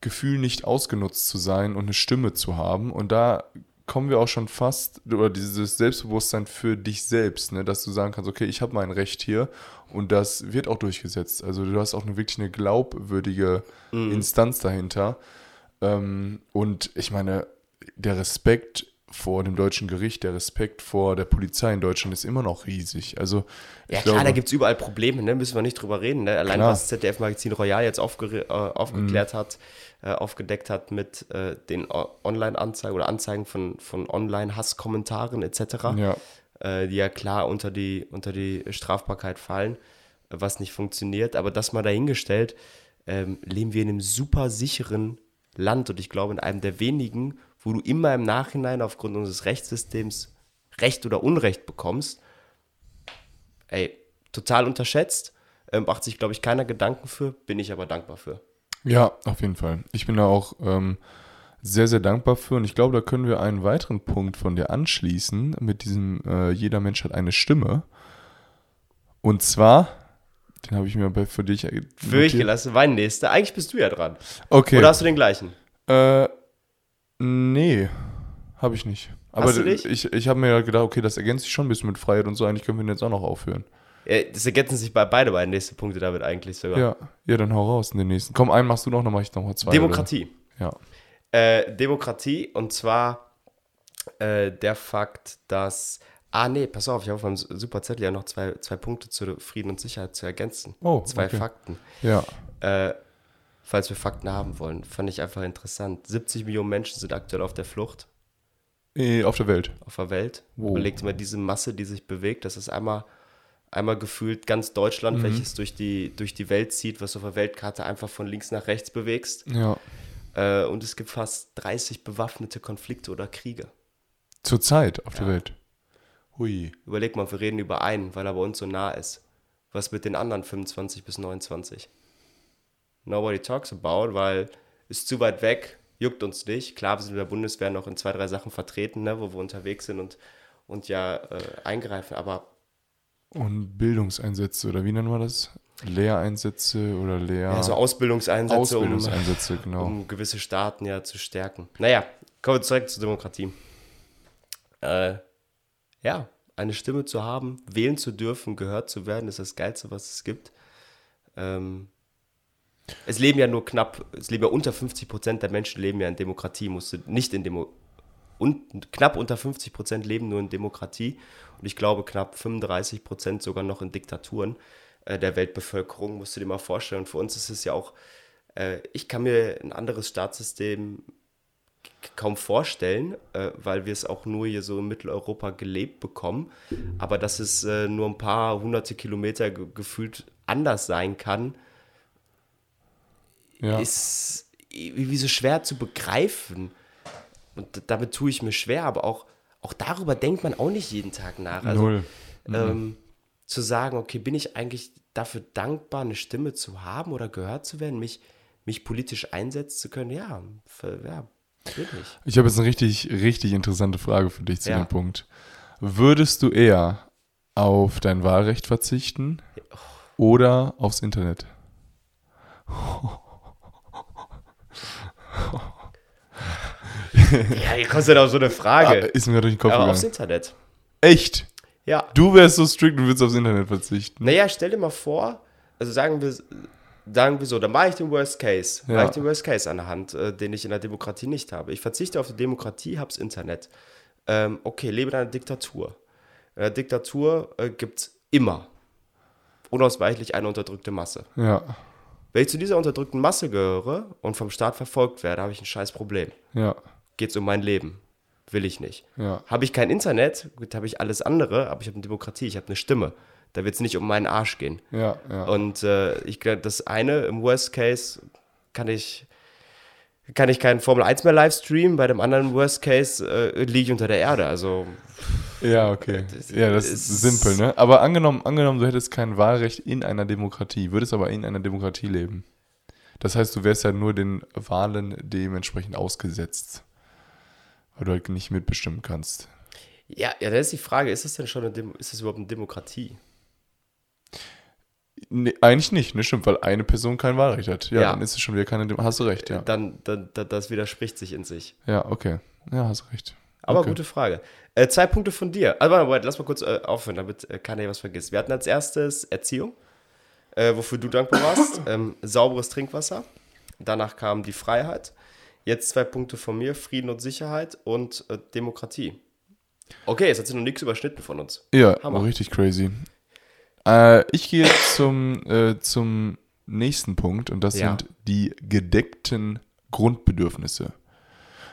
Gefühl, nicht ausgenutzt zu sein und eine Stimme zu haben. Und da kommen wir auch schon fast, oder dieses Selbstbewusstsein für dich selbst, ne, dass du sagen kannst, okay, ich habe mein Recht hier und das wird auch durchgesetzt. Also du hast auch eine, wirklich eine glaubwürdige Instanz dahinter. Ähm, und ich meine, der Respekt vor dem deutschen Gericht, der Respekt vor der Polizei in Deutschland ist immer noch riesig. Also ich Ja, klar, glaube, da gibt es überall Probleme, ne? müssen wir nicht drüber reden. Ne? Allein Klar. was ZDF-Magazin Royal jetzt aufge äh, aufgeklärt hat, äh, aufgedeckt hat mit äh, den Online-Anzeigen oder Anzeigen von, von Online-Hasskommentaren etc., ja. äh, die ja klar unter die, unter die Strafbarkeit fallen, was nicht funktioniert. Aber das mal dahingestellt, ähm, leben wir in einem super sicheren Land und ich glaube in einem der wenigen, wo du immer im Nachhinein aufgrund unseres Rechtssystems Recht oder Unrecht bekommst ey, total unterschätzt. Ähm, macht sich, glaube ich, keiner Gedanken für, bin ich aber dankbar für. Ja, auf jeden Fall. Ich bin da auch ähm, sehr, sehr dankbar für und ich glaube, da können wir einen weiteren Punkt von dir anschließen mit diesem äh, Jeder Mensch hat eine Stimme. Und zwar, den habe ich mir bei, für dich äh, Für mich notiert. gelassen, mein nächster. Eigentlich bist du ja dran. Okay. Oder hast du den gleichen? Äh, nee, habe ich nicht. Aber Hast du nicht? ich, ich habe mir ja gedacht, okay, das ergänzt sich schon ein bisschen mit Freiheit und so. Eigentlich können wir den jetzt auch noch aufhören. Äh, Das ergänzen sich bei beide beiden nächste Punkte damit eigentlich sogar. Ja, ja, dann hau raus in den nächsten. Komm, einen machst du noch, dann mache ich noch mal zwei. Demokratie. Oder? Äh, Demokratie und zwar äh, der Fakt, dass. Ah, nee, pass auf, ich habe auf meinem super Zettel ja noch zwei, zwei Punkte zu Frieden und Sicherheit zu ergänzen. Oh, zwei okay. Fakten. Ja. Ja. Äh, falls wir Fakten haben wollen, fand ich einfach interessant. 70 Millionen Menschen sind aktuell auf der Flucht. Eh, Auf der Welt. auf der Welt. Wow. Überlegt mal diese Masse, die sich bewegt. Das ist einmal, einmal gefühlt ganz Deutschland, Mhm. welches durch die, durch die Welt zieht, was du auf der Weltkarte einfach von links nach rechts bewegst. Ja. Äh, und es gibt fast 30 bewaffnete Konflikte oder Kriege. Zurzeit auf der Welt. Hui. Überleg mal, wir reden über einen, weil er bei uns so nah ist. Was mit den anderen 25 bis 29? Nobody talks about, weil ist zu weit weg, juckt uns nicht. Klar, wir sind in der Bundeswehr noch in zwei, drei Sachen vertreten, ne, wo wir unterwegs sind und, und ja äh, eingreifen, aber Und Bildungseinsätze, oder wie nennen wir das? Lehreinsätze oder Lehr... Ja, so Ausbildungseinsätze, Ausbildungseinsätze, genau. um, um gewisse Staaten ja zu stärken. Naja, kommen wir zurück zur Demokratie. Äh, ja, eine Stimme zu haben, wählen zu dürfen, gehört zu werden, ist das Geilste, was es gibt. Ähm, es leben ja nur knapp, es leben ja unter 50 Prozent der Menschen leben ja in Demokratie, musste nicht in Demo und knapp unter 50 Prozent leben nur in Demokratie und ich glaube knapp 35 Prozent sogar noch in Diktaturen äh, der Weltbevölkerung, musst du dir mal vorstellen. Und für uns ist es ja auch, äh, ich kann mir ein anderes Staatssystem kaum vorstellen, äh, weil wir es auch nur hier so in Mitteleuropa gelebt bekommen. Aber dass es äh, nur ein paar hunderte Kilometer ge gefühlt anders sein kann, Ja. ist wie so schwer zu begreifen. Und damit tue ich mir schwer, aber auch, auch darüber denkt man auch nicht jeden Tag nach. Also, Null. Ähm, zu sagen, okay, bin ich eigentlich dafür dankbar, eine Stimme zu haben oder gehört zu werden, mich, mich politisch einsetzen zu können? Ja, für, ja bin ich. Ich habe jetzt eine richtig, richtig interessante Frage für dich zu Ja. dem Punkt. Würdest du eher auf dein Wahlrecht verzichten oder aufs Internet? Ja, du denn auf so eine Ah, Frage? ist mir durch den Kopf aber aufs gegangen. Internet. Echt? Ja. Du wärst so strikt und würdest aufs Internet verzichten. Naja, stell dir mal vor, also sagen wir, sagen wir so, dann mache ich den Worst Case. Ja. Mache ich den Worst Case an der Hand, äh, den ich in der Demokratie nicht habe. Ich verzichte auf die Demokratie, hab's Internet. Ähm, okay, lebe in einer Diktatur. In einer Diktatur äh, gibt's immer unausweichlich eine unterdrückte Masse. Ja, Wenn ich zu dieser unterdrückten Masse gehöre und vom Staat verfolgt werde, habe ich ein scheiß Problem. ja, Geht's um mein Leben? Will ich nicht. ja. Habe ich kein Internet, habe ich alles andere, aber ich habe eine Demokratie, ich habe eine Stimme. Da wird es nicht um meinen Arsch gehen. Ja, ja. Und äh, ich glaube, das eine im Worst Case kann ich kann ich keinen Formel 1 mehr live streamen, bei dem anderen Worst Case äh, liege ich unter der Erde. Also Ja, okay. Das Ja, das ist ist- simpel, ne? Aber angenommen, angenommen, du hättest kein Wahlrecht in einer Demokratie, würdest aber in einer Demokratie leben. Das heißt, du wärst ja nur den Wahlen dementsprechend ausgesetzt. Weil du halt nicht mitbestimmen kannst. ja, ja, da ist die Frage, ist das denn schon eine Dem ist das überhaupt eine Demokratie? Nee, eigentlich nicht, ne? Stimmt, weil eine Person kein Wahlrecht hat. Ja, Ja. dann ist es schon wieder keine Dem Hast du recht, ja. Dann, dann, das widerspricht sich in sich. Ja, okay. Ja, hast du recht. Aber okay. gute Frage. Äh, zwei Punkte von dir. Also, warte, warte, lass mal kurz äh, aufhören, damit äh, keiner was vergisst. Wir hatten als erstes Erziehung, äh, wofür du dankbar warst. ähm, sauberes Trinkwasser. Danach kam die Freiheit. Jetzt zwei Punkte von mir: Frieden und Sicherheit und äh, Demokratie. Okay, jetzt hat sich noch nichts überschnitten von uns. Ja, Hammer. richtig crazy. Äh, ich gehe zum, äh, zum nächsten Punkt und das Ja. sind die gedeckten Grundbedürfnisse.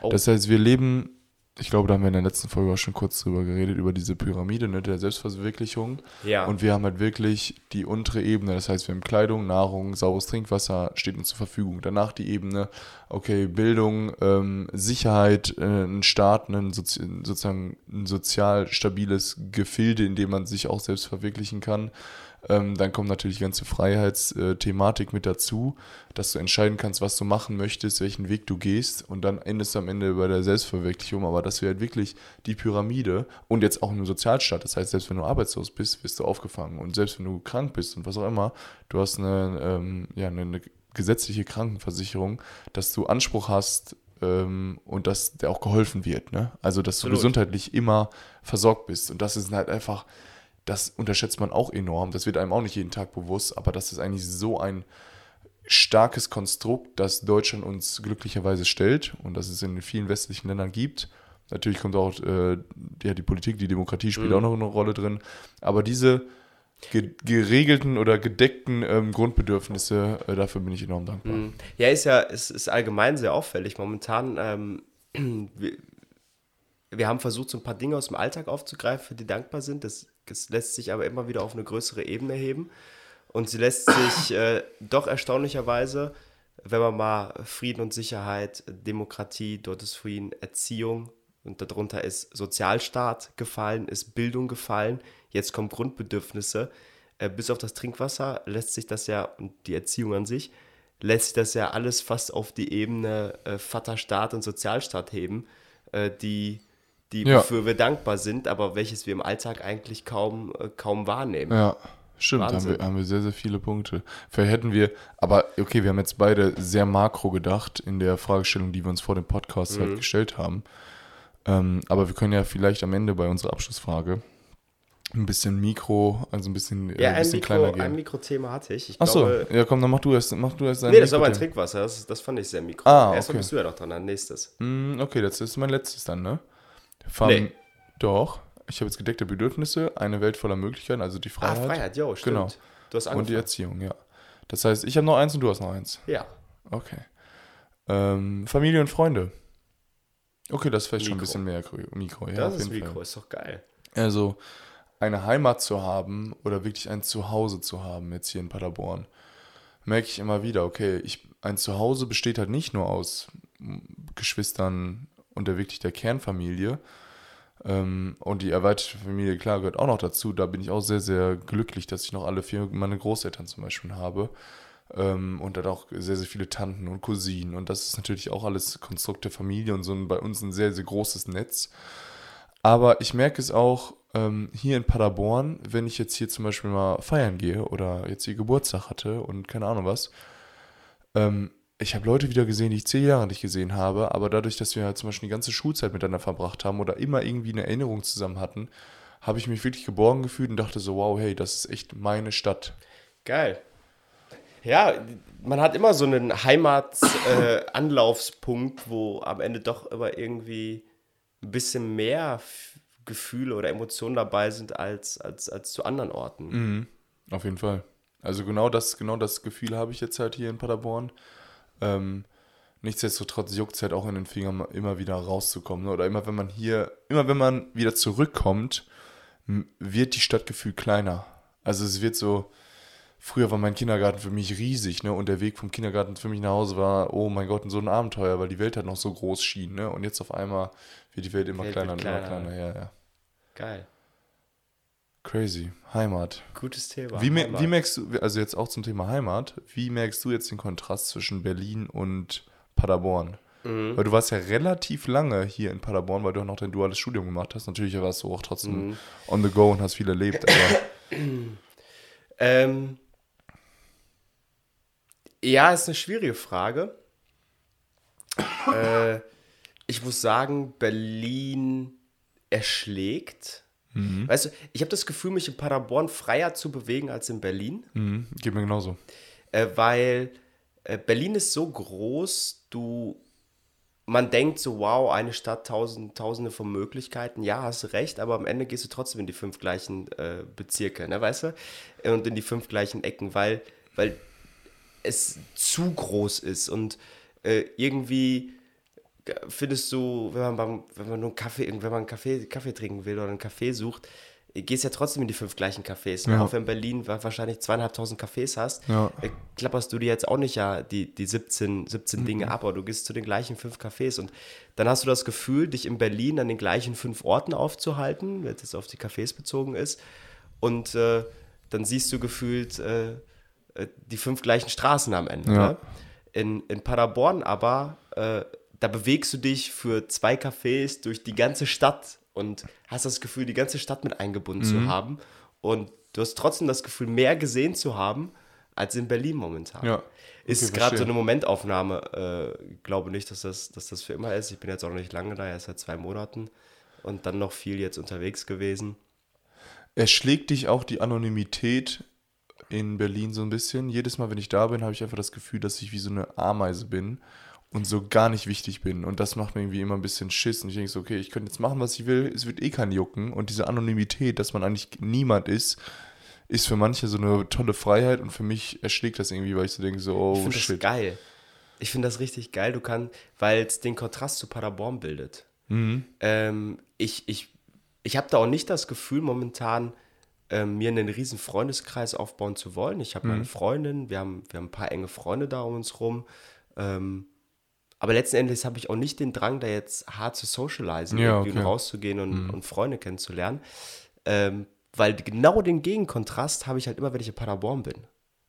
Oh. Das heißt, wir leben, ich glaube, da haben wir in der letzten Folge auch schon kurz drüber geredet, über diese Pyramide ne, der Selbstverwirklichung. Ja. Und wir haben halt wirklich die untere Ebene, das heißt, wir haben Kleidung, Nahrung, sauberes Trinkwasser steht uns zur Verfügung. Danach die Ebene, okay, Bildung, ähm, Sicherheit, äh, ein Staat, ein Sozi sozusagen ein sozial stabiles Gefilde, in dem man sich auch selbst verwirklichen kann. Ähm, dann kommt natürlich die ganze Freiheitsthematik mit dazu, dass du entscheiden kannst, was du machen möchtest, welchen Weg du gehst und dann endest du am Ende bei der Selbstverwirklichung, aber dass wir halt wirklich die Pyramide und jetzt auch im Sozialstaat, das heißt, selbst wenn du arbeitslos bist, wirst du aufgefangen und selbst wenn du krank bist und was auch immer, du hast eine, ähm, ja, eine, eine gesetzliche Krankenversicherung, dass du Anspruch hast ähm, und dass dir auch geholfen wird, ne? Also, dass Absolut. du gesundheitlich immer versorgt bist und das ist halt einfach das unterschätzt man auch enorm. Das wird einem auch nicht jeden Tag bewusst, aber das ist eigentlich so ein starkes Konstrukt, das Deutschland uns glücklicherweise stellt und das es in vielen westlichen Ländern gibt. Natürlich kommt auch äh, ja, die Politik, die Demokratie spielt auch noch eine Rolle drin. Aber diese ge geregelten oder gedeckten ähm, Grundbedürfnisse, äh, dafür bin ich enorm dankbar. Ja, ist ja, es ist allgemein sehr auffällig. Momentan, ähm, wir, haben versucht, so ein paar Dinge aus dem Alltag aufzugreifen, für die dankbar sind. Das, das lässt sich aber immer wieder auf eine größere Ebene heben. Und sie lässt sich äh, doch erstaunlicherweise, wenn man mal Frieden und Sicherheit, Demokratie, dort ist Frieden, Erziehung und darunter ist Sozialstaat gefallen, ist Bildung gefallen, jetzt kommen Grundbedürfnisse. Äh, bis auf das Trinkwasser lässt sich das ja, und die Erziehung an sich, lässt sich das ja alles fast auf die Ebene äh, Vaterstaat und Sozialstaat heben, äh, die, die Ja. wofür wir dankbar sind, aber welches wir im Alltag eigentlich kaum, äh, kaum wahrnehmen. Ja, stimmt, haben wir, haben wir sehr, sehr viele Punkte. Vielleicht hätten wir, aber okay, wir haben jetzt beide sehr makro gedacht in der Fragestellung, die wir uns vor dem Podcast Mhm. halt gestellt haben. Ähm, aber wir können ja vielleicht am Ende bei unserer Abschlussfrage ein bisschen Mikro, also ein bisschen, äh, Ja, ein ein, bisschen Mikro, kleiner ein gehen. Mikrothema hatte ich. ich Achso, ja komm, dann mach du erst, mach du erst dein Nee, das war mein. Trinkwasser. Das, das fand ich sehr mikro. Ah, Erstmal okay. bist du ja noch dran, dann nächstes. Hm, okay, das ist mein letztes dann, ne? Farm, Nee. Doch, ich habe jetzt gedeckte Bedürfnisse, eine Welt voller Möglichkeiten, also die Freiheit, Ah, Freiheit, jo, stimmt. Genau. Du hast und die angefangen. Erziehung, ja. Das heißt, ich habe noch eins und du hast noch eins. Ja, Okay. Ähm, Familie und Freunde. Okay, das ist vielleicht schon ein Mikro. bisschen mehr Mikro. Ja, das ist Mikro, ist doch geil. Fall. Also eine Heimat zu haben oder wirklich ein Zuhause zu haben, jetzt hier in Paderborn, merke ich immer wieder, okay, ich ein Zuhause besteht halt nicht nur aus Geschwistern der wirklich der Kernfamilie. Ähm, und die erweiterte Familie, klar, gehört auch noch dazu. Da bin ich auch sehr, sehr glücklich, dass ich noch alle vier meine Großeltern zum Beispiel habe. Ähm, und dann auch sehr, sehr viele Tanten und Cousinen. Und das ist natürlich auch alles Konstrukt der Familie und so ein, bei uns ein sehr, sehr großes Netz. Aber ich merke es auch ähm, hier in Paderborn, wenn ich jetzt hier zum Beispiel mal feiern gehe oder jetzt hier Geburtstag hatte und keine Ahnung was. Ähm, ich habe Leute wieder gesehen, die ich zehn Jahre nicht gesehen habe, aber dadurch, dass wir halt zum Beispiel die ganze Schulzeit miteinander verbracht haben oder immer irgendwie eine Erinnerung zusammen hatten, habe ich mich wirklich geborgen gefühlt und dachte so, wow, hey, das ist echt meine Stadt. Geil. Ja, man hat immer so einen Heimat-Anlaufspunkt, äh, wo am Ende doch immer irgendwie ein bisschen mehr Gefühle oder Emotionen dabei sind als, als, als zu anderen Orten. Mhm, auf jeden Fall. Also genau das, genau das Gefühl habe ich jetzt halt hier in Paderborn. Ähm, nichtsdestotrotz juckt es halt auch in den Fingern, immer wieder rauszukommen. Ne? Oder immer wenn man hier, immer wenn man wieder zurückkommt, wird die Stadt gefühlt kleiner. Also es wird so, früher war mein Kindergarten für mich riesig, ne? Und der Weg vom Kindergarten für mich nach Hause war, oh mein Gott, so ein Abenteuer, weil die Welt halt noch so groß schien, ne? Und jetzt auf einmal wird die Welt immer Welt kleiner und immer kleiner, ja, ja. Geil. Crazy. Heimat. Gutes Thema. Wie, wie, merkst du, also jetzt auch zum Thema Heimat, wie merkst du jetzt den Kontrast zwischen Berlin und Paderborn? Mhm. Weil du warst ja relativ lange hier in Paderborn, weil du auch noch dein duales Studium gemacht hast. Natürlich warst du auch trotzdem mhm. on the go und hast viel erlebt, ähm, ja, ist eine schwierige Frage. äh, ich muss sagen, Berlin erschlägt. Mhm. Weißt du, ich habe das Gefühl, mich in Paderborn freier zu bewegen als in Berlin. Mhm. Geht mir genauso. Äh, weil äh, Berlin ist so groß, du. Man denkt so, wow, eine Stadt, tausend, tausende von Möglichkeiten. Ja, hast du recht, aber am Ende gehst du trotzdem in die fünf gleichen äh, Bezirke, ne, weißt du? Und in die fünf gleichen Ecken, weil, weil es zu groß ist und äh, irgendwie findest du, wenn man, beim, wenn man nur einen Kaffee, wenn man einen Kaffee, Kaffee trinken will oder einen Kaffee sucht, gehst ja trotzdem in die fünf gleichen Cafés. Ja. Auch wenn Berlin wahrscheinlich zweieinhalbtausend Cafés hast, ja. Klapperst du dir jetzt auch nicht ja die, die 17, 17 mhm. Dinge ab, aber du gehst zu den gleichen fünf Cafés und dann hast du das Gefühl, dich in Berlin an den gleichen fünf Orten aufzuhalten, wenn es auf die Cafés bezogen ist. Und äh, dann siehst du gefühlt äh, äh die fünf gleichen Straßen am Ende. Ja. Ne? In, in Paderborn aber äh, da bewegst du dich für zwei Cafés durch die ganze Stadt und hast das Gefühl, die ganze Stadt mit eingebunden mhm. zu haben. Und du hast trotzdem das Gefühl, mehr gesehen zu haben als in Berlin momentan. Ja. Okay, ist gerade so eine Momentaufnahme. Äh, glaube nicht, dass das, dass das für immer ist. Ich bin jetzt auch noch nicht lange da, erst seit zwei Monaten und dann noch viel jetzt unterwegs gewesen. Erschlägt dich auch die Anonymität in Berlin so ein bisschen? Jedes Mal, wenn ich da bin, habe ich einfach das Gefühl, dass ich wie so eine Ameise bin und so gar nicht wichtig bin. Und das macht mir irgendwie immer ein bisschen Schiss. Und ich denke so, okay, ich könnte jetzt machen, was ich will, es wird eh kein Jucken. Und diese Anonymität, dass man eigentlich niemand ist, ist für manche so eine tolle Freiheit und für mich erschlägt das irgendwie, weil ich so denke, so, oh ich find shit. Das geil. Ich finde das richtig geil. Du kannst, weil es den Kontrast zu Paderborn bildet. Mhm. Ähm, ich ich, ich habe da auch nicht das Gefühl, momentan ähm, mir einen riesen Freundeskreis aufbauen zu wollen. Ich habe mhm. meine Freundin, wir haben, wir haben ein paar enge Freunde da um uns rum. Ähm, aber letzten Endes habe ich auch nicht den Drang, da jetzt hart zu socialisen, ja, okay. und rauszugehen und, mhm. und, Freunde kennenzulernen. Ähm, weil genau den Gegenkontrast habe ich halt immer, wenn ich in Paderborn bin.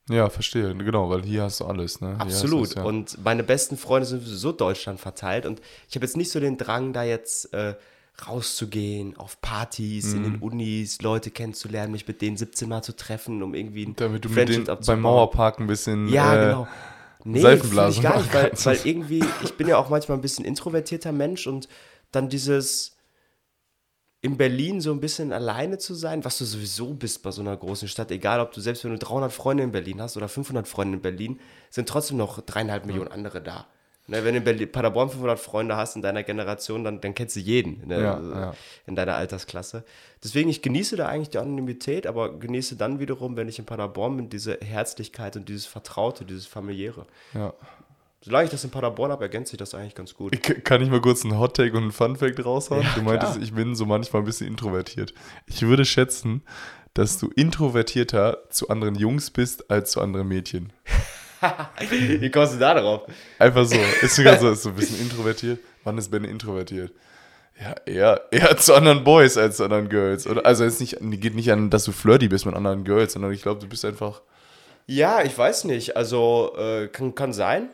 Ja, verstehe, genau, weil hier hast du alles, ne? Absolut. Es, ja. Und meine besten Freunde sind so Deutschland verteilt und ich habe jetzt nicht so den Drang, da jetzt äh, rauszugehen, auf Partys, mhm. in den mhm. Unis, Leute kennenzulernen, mich mit denen 17 Mal zu treffen, um irgendwie ein Damit du mit denen beim Mauerpark ein bisschen. Ja, äh, genau Nee, Seifenblasen. Ich gar nicht, weil, weil irgendwie, ich bin ja auch manchmal ein bisschen introvertierter Mensch und dann dieses in Berlin so ein bisschen alleine zu sein, was du sowieso bist bei so einer großen Stadt, egal ob du selbst wenn du 300 Freunde in Berlin hast oder 500 Freunde in Berlin, sind trotzdem noch dreieinhalb Millionen andere da. Ne, wenn du in Berlin, Paderborn 500 Freunde hast in deiner Generation, dann, dann kennst du jeden ne, ja, also ja. in deiner Altersklasse. Deswegen, ich genieße da eigentlich die Anonymität, aber genieße dann wiederum, wenn ich in Paderborn bin, diese Herzlichkeit und dieses Vertraute, dieses Familiäre. Ja. Solange ich das in Paderborn habe, ergänzt sich das eigentlich ganz gut. Ich, kann ich mal kurz einen Hottake und einen Funfact raushauen? Ja, du meintest, klar. ich bin so manchmal ein bisschen introvertiert. Ich würde schätzen, dass du introvertierter zu anderen Jungs bist als zu anderen Mädchen. Wie kommst du da drauf? Einfach so. Ist sogar so, ist so ein bisschen introvertiert. Wann ist Ben introvertiert? Ja, eher, eher zu anderen Boys als zu anderen Girls. Oder, also es nicht, geht nicht an, dass du flirty bist mit anderen Girls, sondern ich glaube, du bist einfach. Ja, ich weiß nicht. Also äh, kann, kann sein.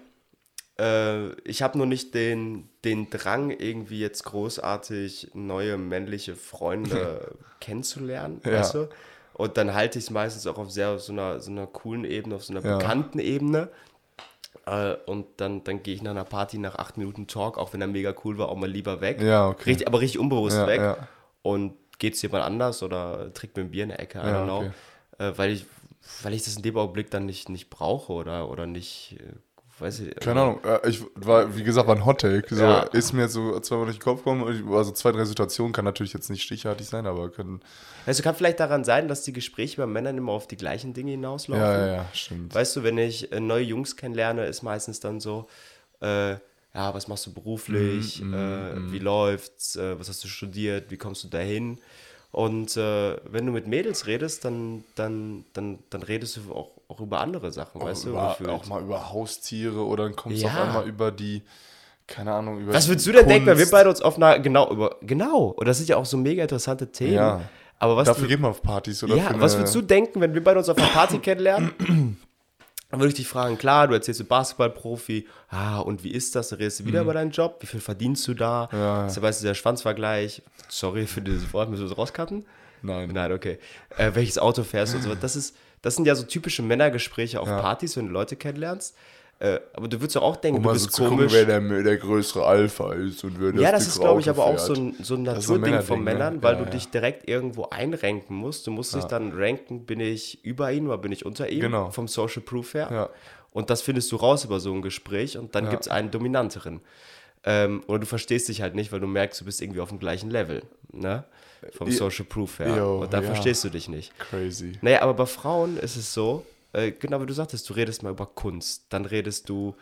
Äh, ich habe nur nicht den, den Drang, irgendwie jetzt großartig neue männliche Freunde kennenzulernen. Ja. Weißt du? Und dann halte ich es meistens auch auf sehr auf so einer, so einer coolen Ebene, auf so einer Ja. bekannten Ebene. Äh, und dann, dann gehe ich nach einer Party nach acht Minuten Talk, auch wenn er mega cool war, auch mal lieber weg. Ja, okay. Richtig, aber richtig unbewusst Ja, weg. ja. Und geht es jemand anders oder trinkt mir ein Bier in der Ecke, I don't know. okay. Äh, weil, ich, weil ich das in dem Augenblick dann nicht, nicht brauche oder, oder nicht, äh, weiß ich. Keine Ahnung. äh, Ich war, wie gesagt, war ein Hot Take. So, Ja. Ist mir jetzt so zweimal durch den Kopf gekommen. Also zwei, drei Situationen kann natürlich jetzt nicht stichhaltig sein, aber können. Du, kann vielleicht daran sein, dass die Gespräche bei Männern immer auf die gleichen Dinge hinauslaufen. Ja, ja, stimmt. Weißt du, wenn ich äh, neue Jungs kennenlerne, ist meistens dann so, äh, ja, was machst du beruflich, Mhm, äh, wie läuft's, äh, was hast du studiert, wie kommst du dahin? Und äh, wenn du mit Mädels redest, dann, dann, dann, dann redest du auch, auch über andere Sachen, weißt du? über, auch mal über Haustiere oder dann kommst du Ja. auf einmal über die, keine Ahnung, über Was würdest du denn denken, wenn wir Kunst. beide uns auf einer, genau, über, genau, und das sind ja auch so mega interessante Themen. Ja. Aber was, Dafür du, geht man auf Partys oder ja, was würdest du denken, wenn wir beide uns auf einer Party kennenlernen? Dann würde ich dich fragen, klar, du erzählst du Basketballprofi, ah, und wie ist das? Dann redest du wieder über deinen Job, wie viel verdienst du da? Mhm. Ja, ja. So, weißt du, der Schwanzvergleich, sorry für dieses Wort, müssen wir es rauscutten? Nein. Nein, okay. Äh, welches Auto fährst du und so. Das, ist, das sind ja so typische Männergespräche auf Ja. Partys, wenn du Leute kennenlernst. Äh, aber du würdest ja auch denken, Um du mal so bist zu gucken, komisch. wer der, der größere Alpha ist und wer Ja, das ist, glaube ich, aber auch so ein, so ein Naturding von ne? Männern, weil Ja, du ja. dich direkt irgendwo einrenken musst. Du musst dich dann ranken, bin ich über ihn oder bin ich unter ihm, Genau. vom Social Proof her. Ja. Und das findest du raus über so ein Gespräch und dann Ja. gibt es einen dominanteren. Ähm, oder du verstehst dich halt nicht, weil du merkst, du bist irgendwie auf dem gleichen Level, ne? Vom. Social Proof her. Jo, und dann ja. verstehst du dich nicht. Crazy. Naja, aber bei Frauen ist es so, äh, genau wie du sagtest, du redest mal über Kunst, dann redest du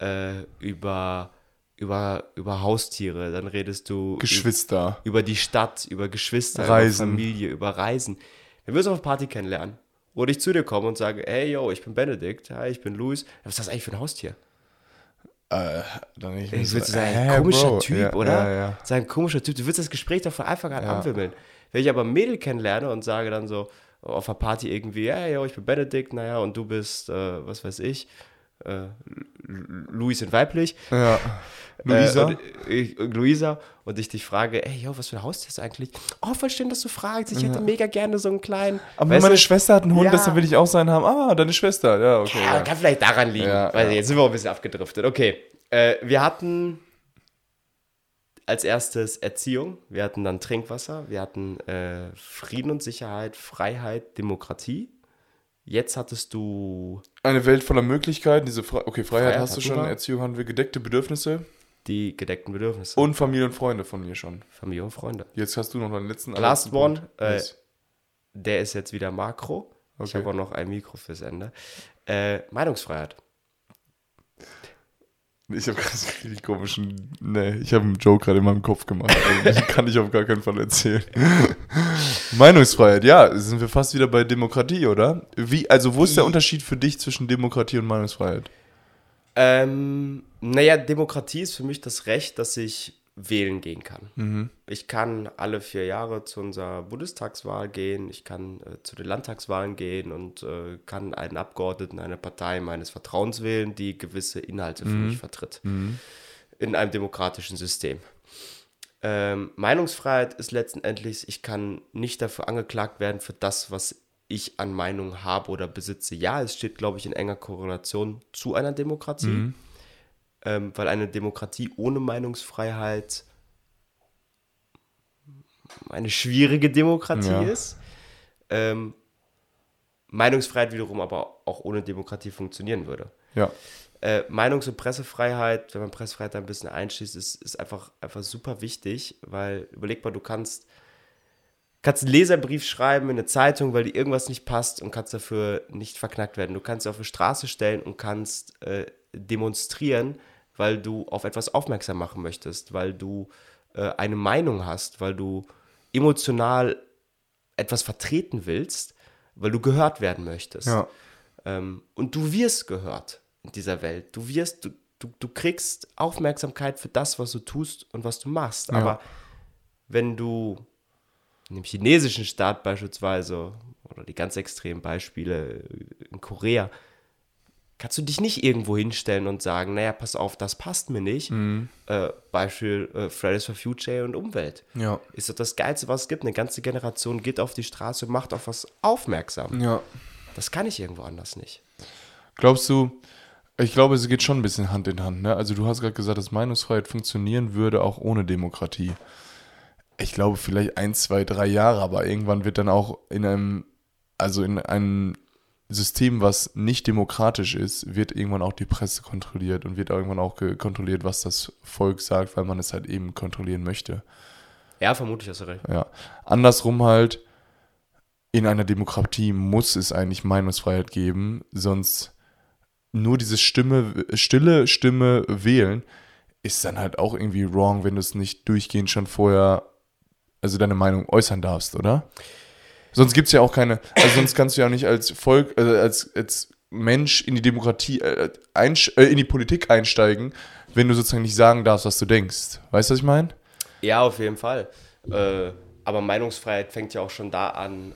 äh, über, über, über Haustiere, dann redest du Geschwister. über die Stadt, über Geschwister, Reisen. über Familie, über Reisen. Wenn wir uns auf einer Party kennenlernen, oder ich zu dir komme und sage, hey, yo, ich bin Benedikt, hi, ich bin Luis, was ist das eigentlich für ein Haustier? Äh, dann ich Ich so, würde sagen, hä, komischer Bro? Typ, ja, oder? Ja, ja. Sagen, komischer Typ. Du würdest das Gespräch doch von Anfang an Ja. anwimmeln. Wenn ich aber ein Mädel kennenlerne und sage dann so auf einer Party irgendwie, ja, yo, ich bin Benedikt, naja, und du bist, äh, was weiß ich, äh, Luis in weiblich. ja. Luisa? Äh, und ich, Luisa und ich dich frage, ey, yo, was für ein Haustier ist eigentlich? Oh, voll schön, dass du fragst. Ich hätte mega gerne so einen kleinen. aber weißt meine du, Schwester hat einen Hund, Ja. deshalb will ich auch seinen haben. Ah, deine Schwester. Ja, okay. Ja, Ja. kann vielleicht daran liegen. Weil jetzt sind wir auch ein bisschen abgedriftet. Okay. Äh, wir hatten als erstes Erziehung, wir hatten dann Trinkwasser, wir hatten äh, Frieden und Sicherheit, Freiheit, Demokratie. Jetzt hattest du Eine Welt voller Möglichkeiten. Diese Fre okay, Freiheit, Freiheit hast du schon. Erziehung haben wir gedeckte Bedürfnisse. die gedeckten Bedürfnisse. Und Familie und Freunde von mir schon. Familie und Freunde. Jetzt hast du noch deinen letzten. Last one, äh, Yes. Der ist jetzt wieder Makro. Ich Okay. habe auch noch ein Mikro fürs Ende. Äh, Meinungsfreiheit. Ich habe ganz richtig komischen. Nee, ich habe einen Joke gerade in meinem Kopf gemacht. Also, den kann ich auf gar keinen Fall erzählen. Meinungsfreiheit, ja, sind wir fast wieder bei Demokratie, oder? Wie, also, wo ist der Unterschied für dich zwischen Demokratie und Meinungsfreiheit? Ähm, naja, Demokratie ist für mich das Recht, dass ich wählen gehen kann. Ich kann alle vier Jahre zu unserer Bundestagswahl gehen, ich kann äh, zu den Landtagswahlen gehen und äh, kann einen Abgeordneten einer Partei meines Vertrauens wählen, die gewisse Inhalte für mich vertritt. In einem demokratischen System. Ähm, Meinungsfreiheit ist letztendlich, ich kann nicht dafür angeklagt werden für das, was ich an Meinung habe oder besitze. Ja, es steht, glaube ich, in enger Korrelation zu einer Demokratie, ähm, weil eine Demokratie ohne Meinungsfreiheit eine schwierige Demokratie Ja. ist. Ähm, Meinungsfreiheit wiederum aber auch ohne Demokratie funktionieren würde. Ja. Äh, Meinungs- und Pressefreiheit, wenn man Pressefreiheit da ein bisschen einschließt, ist, ist einfach, einfach super wichtig, weil überleg mal, du kannst, kannst einen Leserbrief schreiben in eine Zeitung, weil dir irgendwas nicht passt und kannst dafür nicht verknackt werden. Du kannst dich auf die Straße stellen und kannst äh, demonstrieren, weil du auf etwas aufmerksam machen möchtest, weil du äh, eine Meinung hast, weil du emotional etwas vertreten willst, weil du gehört werden möchtest. Ja. Ähm, und du wirst gehört. In dieser Welt. Du wirst, du, du, du kriegst Aufmerksamkeit für das, was du tust und was du machst. Ja. Aber wenn du in dem chinesischen Staat beispielsweise oder die ganz extremen Beispiele in Korea, kannst du dich nicht irgendwo hinstellen und sagen, naja, pass auf, das passt mir nicht. Äh, Beispiel äh, Fridays for Future und Umwelt. Ja. Ist doch das Geilste, was es gibt. Eine ganze Generation geht auf die Straße und macht auf was aufmerksam. Ja. Das kann ich irgendwo anders nicht. Glaubst du, ich glaube, es geht schon ein bisschen Hand in Hand. Ne? Also du hast gerade gesagt, dass Meinungsfreiheit funktionieren würde, auch ohne Demokratie. Ich glaube, vielleicht ein, zwei, drei Jahre, aber irgendwann wird dann auch in einem, also in einem System, was nicht demokratisch ist, wird irgendwann auch die Presse kontrolliert und wird irgendwann auch kontrolliert, was das Volk sagt, weil man es halt eben kontrollieren möchte. Ja, vermutlich hast du recht. Ja. Andersrum halt, in einer Demokratie muss es eigentlich Meinungsfreiheit geben, sonst nur diese Stimme, stille Stimme wählen, ist dann halt auch irgendwie wrong, wenn du es nicht durchgehend schon vorher, also deine Meinung äußern darfst, oder? Sonst gibt es ja auch keine, also sonst kannst du ja auch nicht als Volk, äh, als, als Mensch in die Demokratie, äh, einsch- äh, in die Politik einsteigen, wenn du sozusagen nicht sagen darfst, was du denkst. Weißt du, was ich meine? Ja, auf jeden Fall. Äh, aber Meinungsfreiheit fängt ja auch schon da an.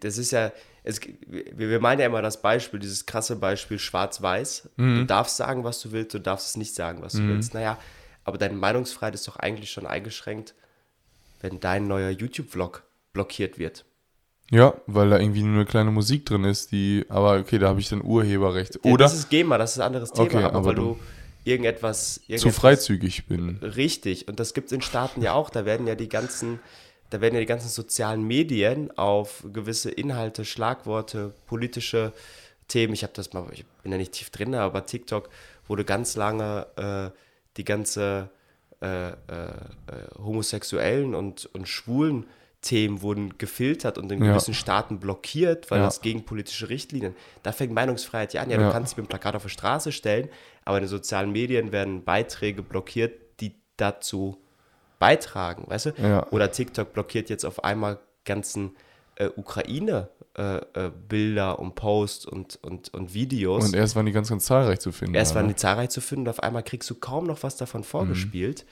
Das ist ja, es, wir, meinen ja immer das Beispiel, dieses krasse Beispiel Schwarz-Weiß. Du darfst sagen, was du willst, du darfst es nicht sagen, was du willst. Naja, aber deine Meinungsfreiheit ist doch eigentlich schon eingeschränkt, wenn dein neuer YouTube-Vlog blockiert wird. Ja, weil da irgendwie nur eine kleine Musik drin ist, die, aber okay, da habe ich dann Urheberrecht. Ja, Oder Das ist GEMA, das ist ein anderes Thema, Okay, aber, aber weil du- du irgendetwas, zu irgendetwas freizügig bin. Richtig, und das gibt es in Staaten ja auch. Da werden ja die ganzen, da werden ja die ganzen sozialen Medien auf gewisse Inhalte, Schlagworte, politische Themen. Ich habe das mal, ich bin ja nicht tief drin, aber TikTok wurde ganz lange äh, die ganze äh, äh, homosexuellen und, und schwulen Themen wurden gefiltert und in Ja. gewissen Staaten blockiert, weil Ja. das gegen politische Richtlinien. Da fängt Meinungsfreiheit ja an. Ja, Ja. du kannst dich mit einem Plakat auf die Straße stellen, aber in den sozialen Medien werden Beiträge blockiert, die dazu beitragen, weißt du? Ja. Oder TikTok blockiert jetzt auf einmal ganzen äh, Ukraine-Bilder und Posts und, und, und Videos. Und erst waren die ganz, ganz zahlreich zu finden. Erst waren ne? die zahlreich zu finden und auf einmal kriegst du kaum noch was davon Mhm. vorgespielt.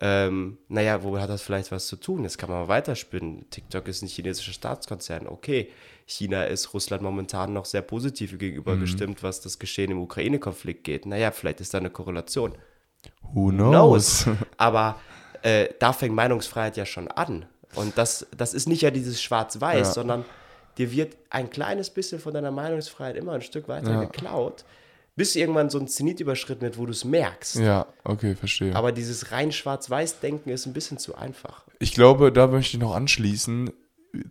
Ähm, naja, wo hat das vielleicht was zu tun? Jetzt kann man mal weiterspinnen. TikTok ist ein chinesischer Staatskonzern. Okay, China ist Russland momentan noch sehr positiv gegenüber Mhm. gestimmt, was das Geschehen im Ukraine-Konflikt geht. Naja, vielleicht ist da eine Korrelation. Who knows? knows? Aber äh, da fängt Meinungsfreiheit ja schon an. Und das, das ist nicht ja dieses Schwarz-Weiß, Ja. sondern dir wird ein kleines bisschen von deiner Meinungsfreiheit immer ein Stück weiter Ja. geklaut, bis irgendwann so ein Zenit überschritten wird, wo du es merkst. Ja, okay, verstehe. Aber dieses rein Schwarz-Weiß-Denken ist ein bisschen zu einfach. Ich glaube, da möchte ich noch anschließen.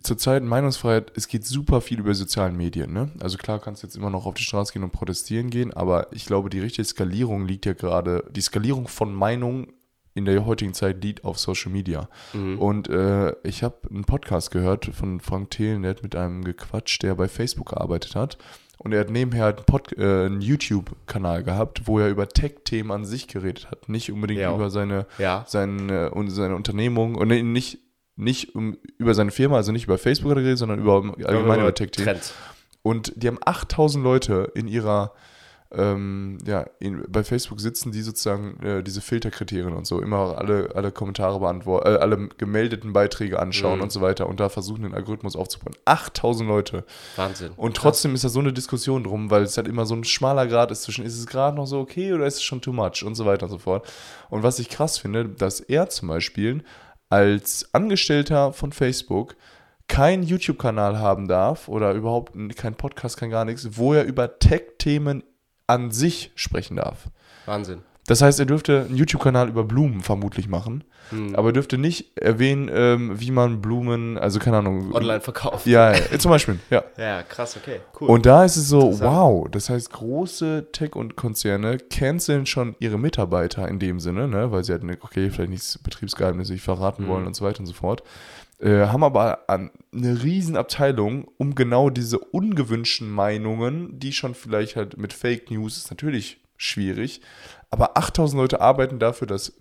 Zurzeit Meinungsfreiheit, es geht super viel über sozialen Medien. Ne? Also klar kannst du jetzt immer noch auf die Straße gehen und protestieren gehen, aber ich glaube, die richtige Skalierung liegt ja gerade, die Skalierung von Meinung in der heutigen Zeit liegt auf Social Media. Und äh, ich habe einen Podcast gehört von Frank Thelen, der hat mit einem gequatscht, der bei Facebook gearbeitet hat. Und er hat nebenher einen, äh, einen YouTube-Kanal gehabt, wo er über Tech-Themen an sich geredet hat. Nicht unbedingt Ja. über seine, Ja. seine, und seine Unternehmung und nicht, nicht um, über seine Firma, also nicht über Facebook hat er geredet, sondern über allgemein über Tech-Themen. Trend. Und die haben 8000 Leute in ihrer, ähm, ja, in, bei Facebook sitzen, die sozusagen äh, diese Filterkriterien und so immer alle, alle Kommentare beantworten, äh, alle gemeldeten Beiträge anschauen Mhm. und so weiter und da versuchen, den Algorithmus aufzubauen. 8000 Leute. Wahnsinn. Und trotzdem ist da so eine Diskussion drum, weil es halt immer so ein schmaler Grad ist zwischen, ist es gerade noch so okay oder ist es schon too much und so weiter und so fort. Und was ich krass finde, dass er zum Beispiel als Angestellter von Facebook keinen YouTube-Kanal haben darf oder überhaupt kein Podcast, kein gar nichts, wo er über Tech-Themen an sich sprechen darf. Wahnsinn. Das heißt, er dürfte einen YouTube-Kanal über Blumen vermutlich machen, Hm. aber er dürfte nicht erwähnen, ähm, wie man Blumen, also keine Ahnung. Online verkauft. Ja, ja, zum Beispiel, ja. Ja, krass, okay. Cool. Und da ist es so, wow, das heißt, große Tech- und Konzerne canceln schon ihre Mitarbeiter in dem Sinne, ne, weil sie halt, ne, okay, vielleicht nicht das Betriebsgeheimnis nicht verraten Mhm. wollen und so weiter und so fort. Äh, haben aber an, eine riesen Abteilung, um genau diese ungewünschten Meinungen, die schon vielleicht halt mit Fake News ist natürlich schwierig. Aber 8000 Leute arbeiten dafür, dass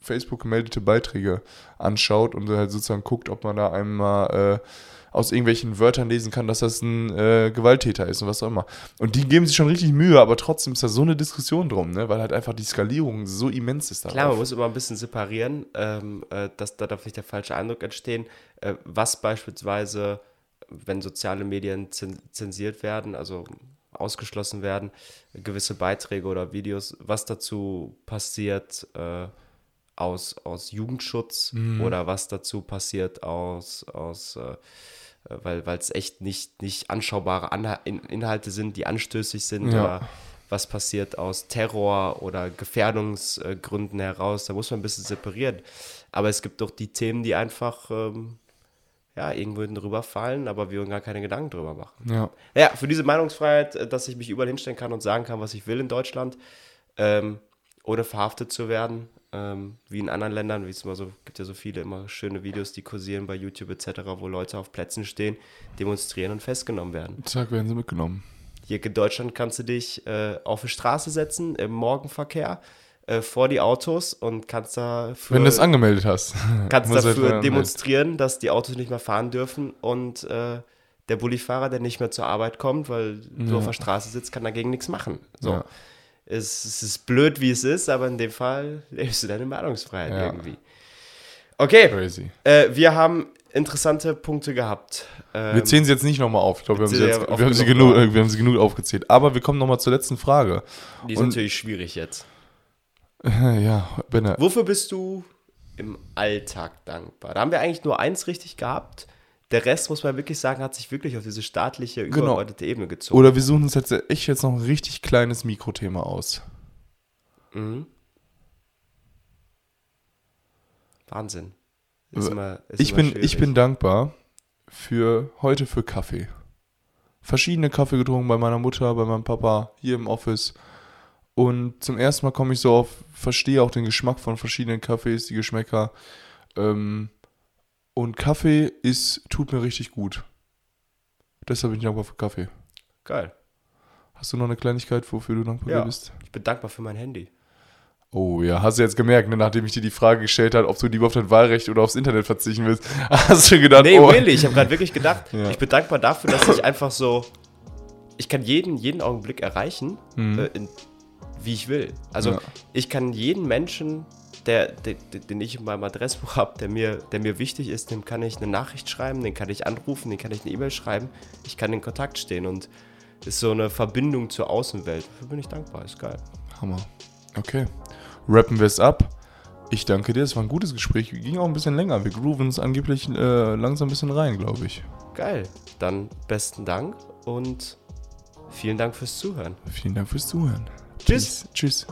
Facebook gemeldete Beiträge anschaut und halt sozusagen guckt, ob man da einmal äh, aus irgendwelchen Wörtern lesen kann, dass das ein äh, Gewalttäter ist und was auch immer. Und die geben sich schon richtig Mühe, aber trotzdem ist da so eine Diskussion drum, ne? weil halt einfach die Skalierung so immens ist. Darauf. Klar, man muss immer ein bisschen separieren, ähm, äh, dass da darf nicht der falsche Eindruck entstehen, äh, was beispielsweise, wenn soziale Medien zensiert werden, also ausgeschlossen werden, gewisse Beiträge oder Videos, was dazu passiert äh, aus, aus Jugendschutz mhm. oder was dazu passiert aus, aus äh, weil es echt nicht, nicht anschaubare Anha In Inhalte sind, die anstößig sind ja. oder was passiert aus Terror oder Gefährdungsgründen heraus. Da muss man ein bisschen separieren. Aber es gibt doch die Themen, die einfach ähm, ja, irgendwo drüber fallen, aber wir uns gar keine Gedanken drüber machen. Ja. Naja, für diese Meinungsfreiheit, äh, dass ich mich überall hinstellen kann und sagen kann, was ich will in Deutschland, ähm, ohne verhaftet zu werden, ähm, wie in anderen Ländern, wie es immer so, gibt ja so viele immer schöne Videos, die kursieren bei YouTube etc., wo Leute auf Plätzen stehen, demonstrieren und festgenommen werden. Zack, werden sie mitgenommen. Hier in Deutschland kannst du dich äh, auf die Straße setzen im Morgenverkehr äh, vor die Autos und kannst da wenn du es angemeldet hast, kannst dafür halt demonstrieren, dass die Autos nicht mehr fahren dürfen und äh, der Bullifahrer, der nicht mehr zur Arbeit kommt, weil ja. du auf der Straße sitzt, kann dagegen nichts machen. So. Ja es, es ist blöd, wie es ist, aber in dem Fall lebst du deine Meinungsfreiheit ja. irgendwie. Okay. Crazy. Äh, wir haben interessante Punkte gehabt. Ähm, wir zählen sie jetzt nicht nochmal auf. Ich glaube, wir, haben sie, jetzt, wir, haben sie genug, wir haben sie genug aufgezählt. Aber wir kommen nochmal zur letzten Frage. Die ist Und, natürlich schwierig jetzt. ja, Benne. Wofür bist du im Alltag dankbar? Da haben wir eigentlich nur eins richtig gehabt der Rest, muss man wirklich sagen, hat sich wirklich auf diese staatliche, genau. übergeordnete genau. Ebene gezogen. Oder wir suchen uns jetzt echt jetzt noch ein richtig kleines Mikrothema aus. Mhm. Wahnsinn. Immer, ich bin, ich bin dankbar für heute für Kaffee. Verschiedene Kaffee getrunken bei meiner Mutter, bei meinem Papa, hier im Office. Und zum ersten Mal komme ich so auf, verstehe auch den Geschmack von verschiedenen Kaffees, die Geschmäcker. Ähm, und Kaffee ist, tut mir richtig gut. Deshalb bin ich dankbar für Kaffee. Geil. Hast du noch eine Kleinigkeit, wofür du dankbar ja, bist? Ich bin dankbar für mein Handy. Oh ja, hast du jetzt gemerkt, ne, nachdem ich dir die Frage gestellt habe, ob du lieber auf dein Wahlrecht oder aufs Internet verzichten willst, hast du gedacht, nee, oh. really, ich habe gerade wirklich gedacht, ja. ich bin dankbar dafür, dass ich einfach so, ich kann jeden, jeden Augenblick erreichen, mhm. äh, in, wie ich will. Also ja. ich kann jeden Menschen der, der, den ich in meinem Adressbuch habe, der mir, der mir wichtig ist, dem kann ich eine Nachricht schreiben, den kann ich anrufen, den kann ich eine E-Mail schreiben. Ich kann in Kontakt stehen und ist so eine Verbindung zur Außenwelt. Dafür bin ich dankbar, ist geil. Hammer. Okay. Rappen wir es ab. Ich danke dir, es war ein gutes Gespräch. Ging auch ein bisschen länger. Wir grooven uns angeblich äh, langsam ein bisschen rein, glaube ich. Geil. Dann besten Dank und vielen Dank fürs Zuhören. Vielen Dank fürs Zuhören. Tschüss. Peace. Tschüss.